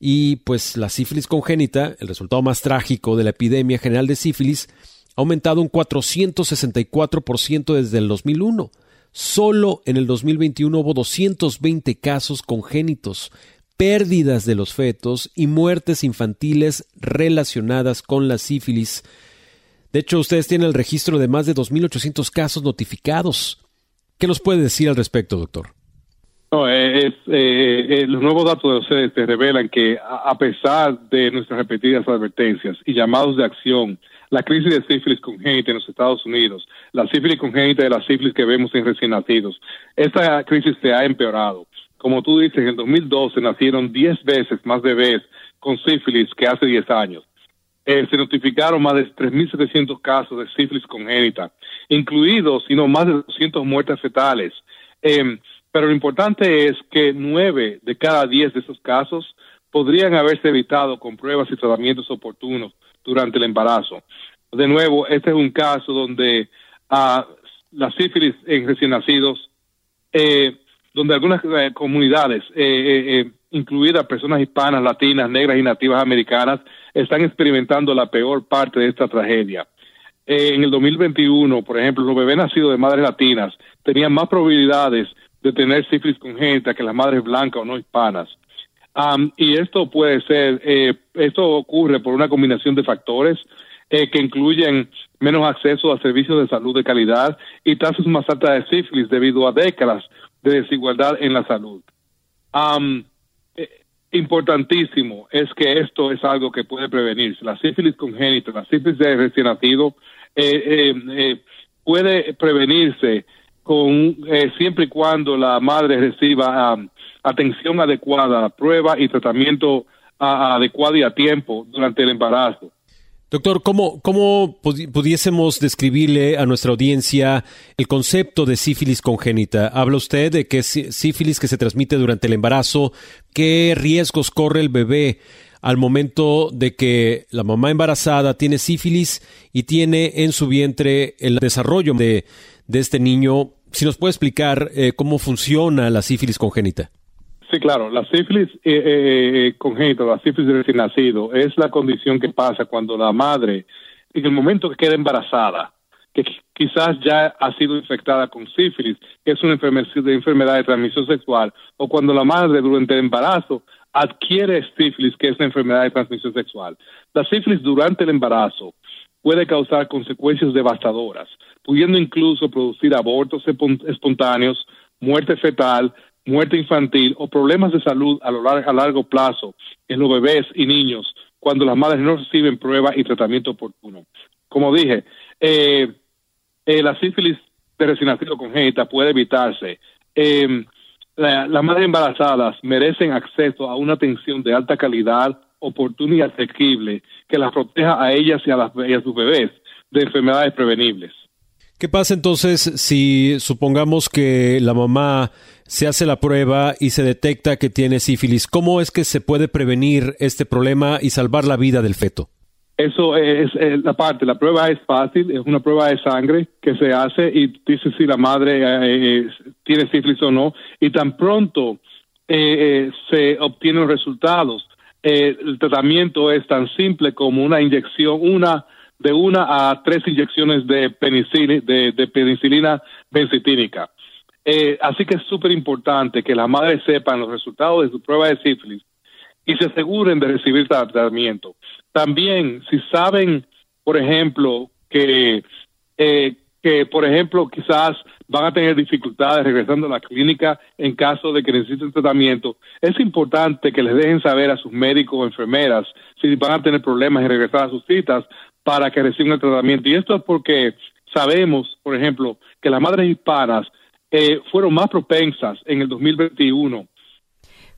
E: Y pues la sífilis congénita, el resultado más trágico de la epidemia general de sífilis, ha aumentado un 464% desde el 2001. Solo en el 2021 hubo 220 casos congénitos, pérdidas de los fetos y muertes infantiles relacionadas con la sífilis. De hecho, ustedes tienen el registro de más de 2.800 casos notificados. ¿Qué nos puede decir al respecto, doctor?
F: Eh, eh, eh, los nuevos datos de te revelan que, a pesar de nuestras repetidas advertencias y llamados de acción, la crisis de sífilis congénita en los Estados Unidos, la sífilis congénita de la sífilis que vemos en recién nacidos, esta crisis se ha empeorado. Como tú dices, en el 2012 nacieron 10 veces más bebés con sífilis que hace 10 años. se notificaron más de 3.700 casos de sífilis congénita, incluidos, sino más de 200 muertes fetales. Em, pero lo importante es que nueve de cada diez de esos casos podrían haberse evitado con pruebas y tratamientos oportunos durante el embarazo. De nuevo, este es un caso donde uh, la sífilis en recién nacidos, eh, donde algunas eh, comunidades, eh, eh, incluidas personas hispanas, latinas, negras y nativas americanas, están experimentando la peor parte de esta tragedia. en el 2021, por ejemplo, los bebés nacidos de madres latinas tenían más probabilidades de tener sífilis congénita que las madres blancas o no hispanas. y esto puede ser, eh, esto ocurre por una combinación de factores que incluyen menos acceso a servicios de salud de calidad y tasas más altas de sífilis debido a décadas de desigualdad en la salud. Eh, importantísimo es que esto es algo que puede prevenirse. La sífilis congénita, la sífilis de recién nacido, puede prevenirse con eh, siempre y cuando la madre reciba atención adecuada, prueba y tratamiento adecuado y a tiempo durante el embarazo.
E: Doctor, ¿cómo, ¿cómo pudiésemos describirle a nuestra audiencia el concepto de sífilis congénita? Habla usted de que es sífilis que se transmite durante el embarazo. ¿Qué riesgos corre el bebé al momento de que la mamá embarazada tiene sífilis y tiene en su vientre el desarrollo de, de este niño. Si nos puede explicar eh, cómo funciona la sífilis congénita.
F: Sí, claro. La sífilis eh, eh, congénita, la sífilis de recién nacido, es la condición que pasa cuando la madre, en el momento que queda embarazada, que quizás ya ha sido infectada con sífilis, que es una enfermedad de transmisión sexual, o cuando la madre durante el embarazo adquiere sífilis, que es una enfermedad de transmisión sexual. La sífilis durante el embarazo puede causar consecuencias devastadoras, pudiendo incluso producir abortos espontáneos, muerte fetal, muerte infantil o problemas de salud a, largo, a largo plazo en los bebés y niños cuando las madres no reciben prueba y tratamiento oportuno. Como dije, eh, eh, la sífilis de recién nacido congénita puede evitarse. Eh, las madres embarazadas merecen acceso a una atención de alta calidad, oportuna y asequible que las proteja a ellas y a, las, y a sus bebés de enfermedades prevenibles.
E: ¿Qué pasa entonces si supongamos que la mamá se hace la prueba y se detecta que tiene sífilis? ¿Cómo es que se puede prevenir este problema y salvar la vida del feto?
F: Eso es, la parte, la prueba es fácil, es una prueba de sangre que se hace y dice si la madre eh, eh, tiene sífilis o no, y tan pronto eh, se obtienen resultados, el tratamiento es tan simple como una inyección, una de una a tres inyecciones de penicilina, de, penicilina benzitínica. Eh, así que es súper importante que las madres sepan los resultados de su prueba de sífilis y se aseguren de recibir tratamiento. También, si saben, por ejemplo, que, eh, que por ejemplo, quizás van a tener dificultades regresando a la clínica en caso de que necesiten tratamiento, es importante que les dejen saber a sus médicos o enfermeras si van a tener problemas en regresar a sus citas para que reciban el tratamiento. Y esto es porque sabemos, por ejemplo, que las madres hispanas eh, fueron más propensas en el 2021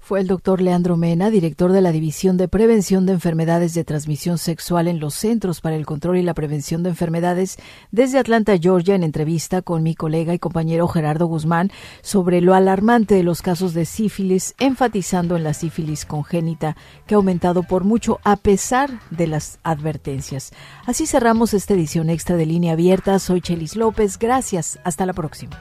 A: fue el doctor Leandro Mena, director de la División de Prevención de Enfermedades de Transmisión Sexual en los Centros para el Control y la Prevención de Enfermedades desde Atlanta, Georgia, en entrevista con mi colega y compañero Gerardo Guzmán sobre lo alarmante de los casos de sífilis, enfatizando en la sífilis congénita, que ha aumentado por mucho a pesar de las advertencias. Así cerramos esta edición extra de Línea Abierta. Soy Chelis López. Gracias. Hasta la próxima.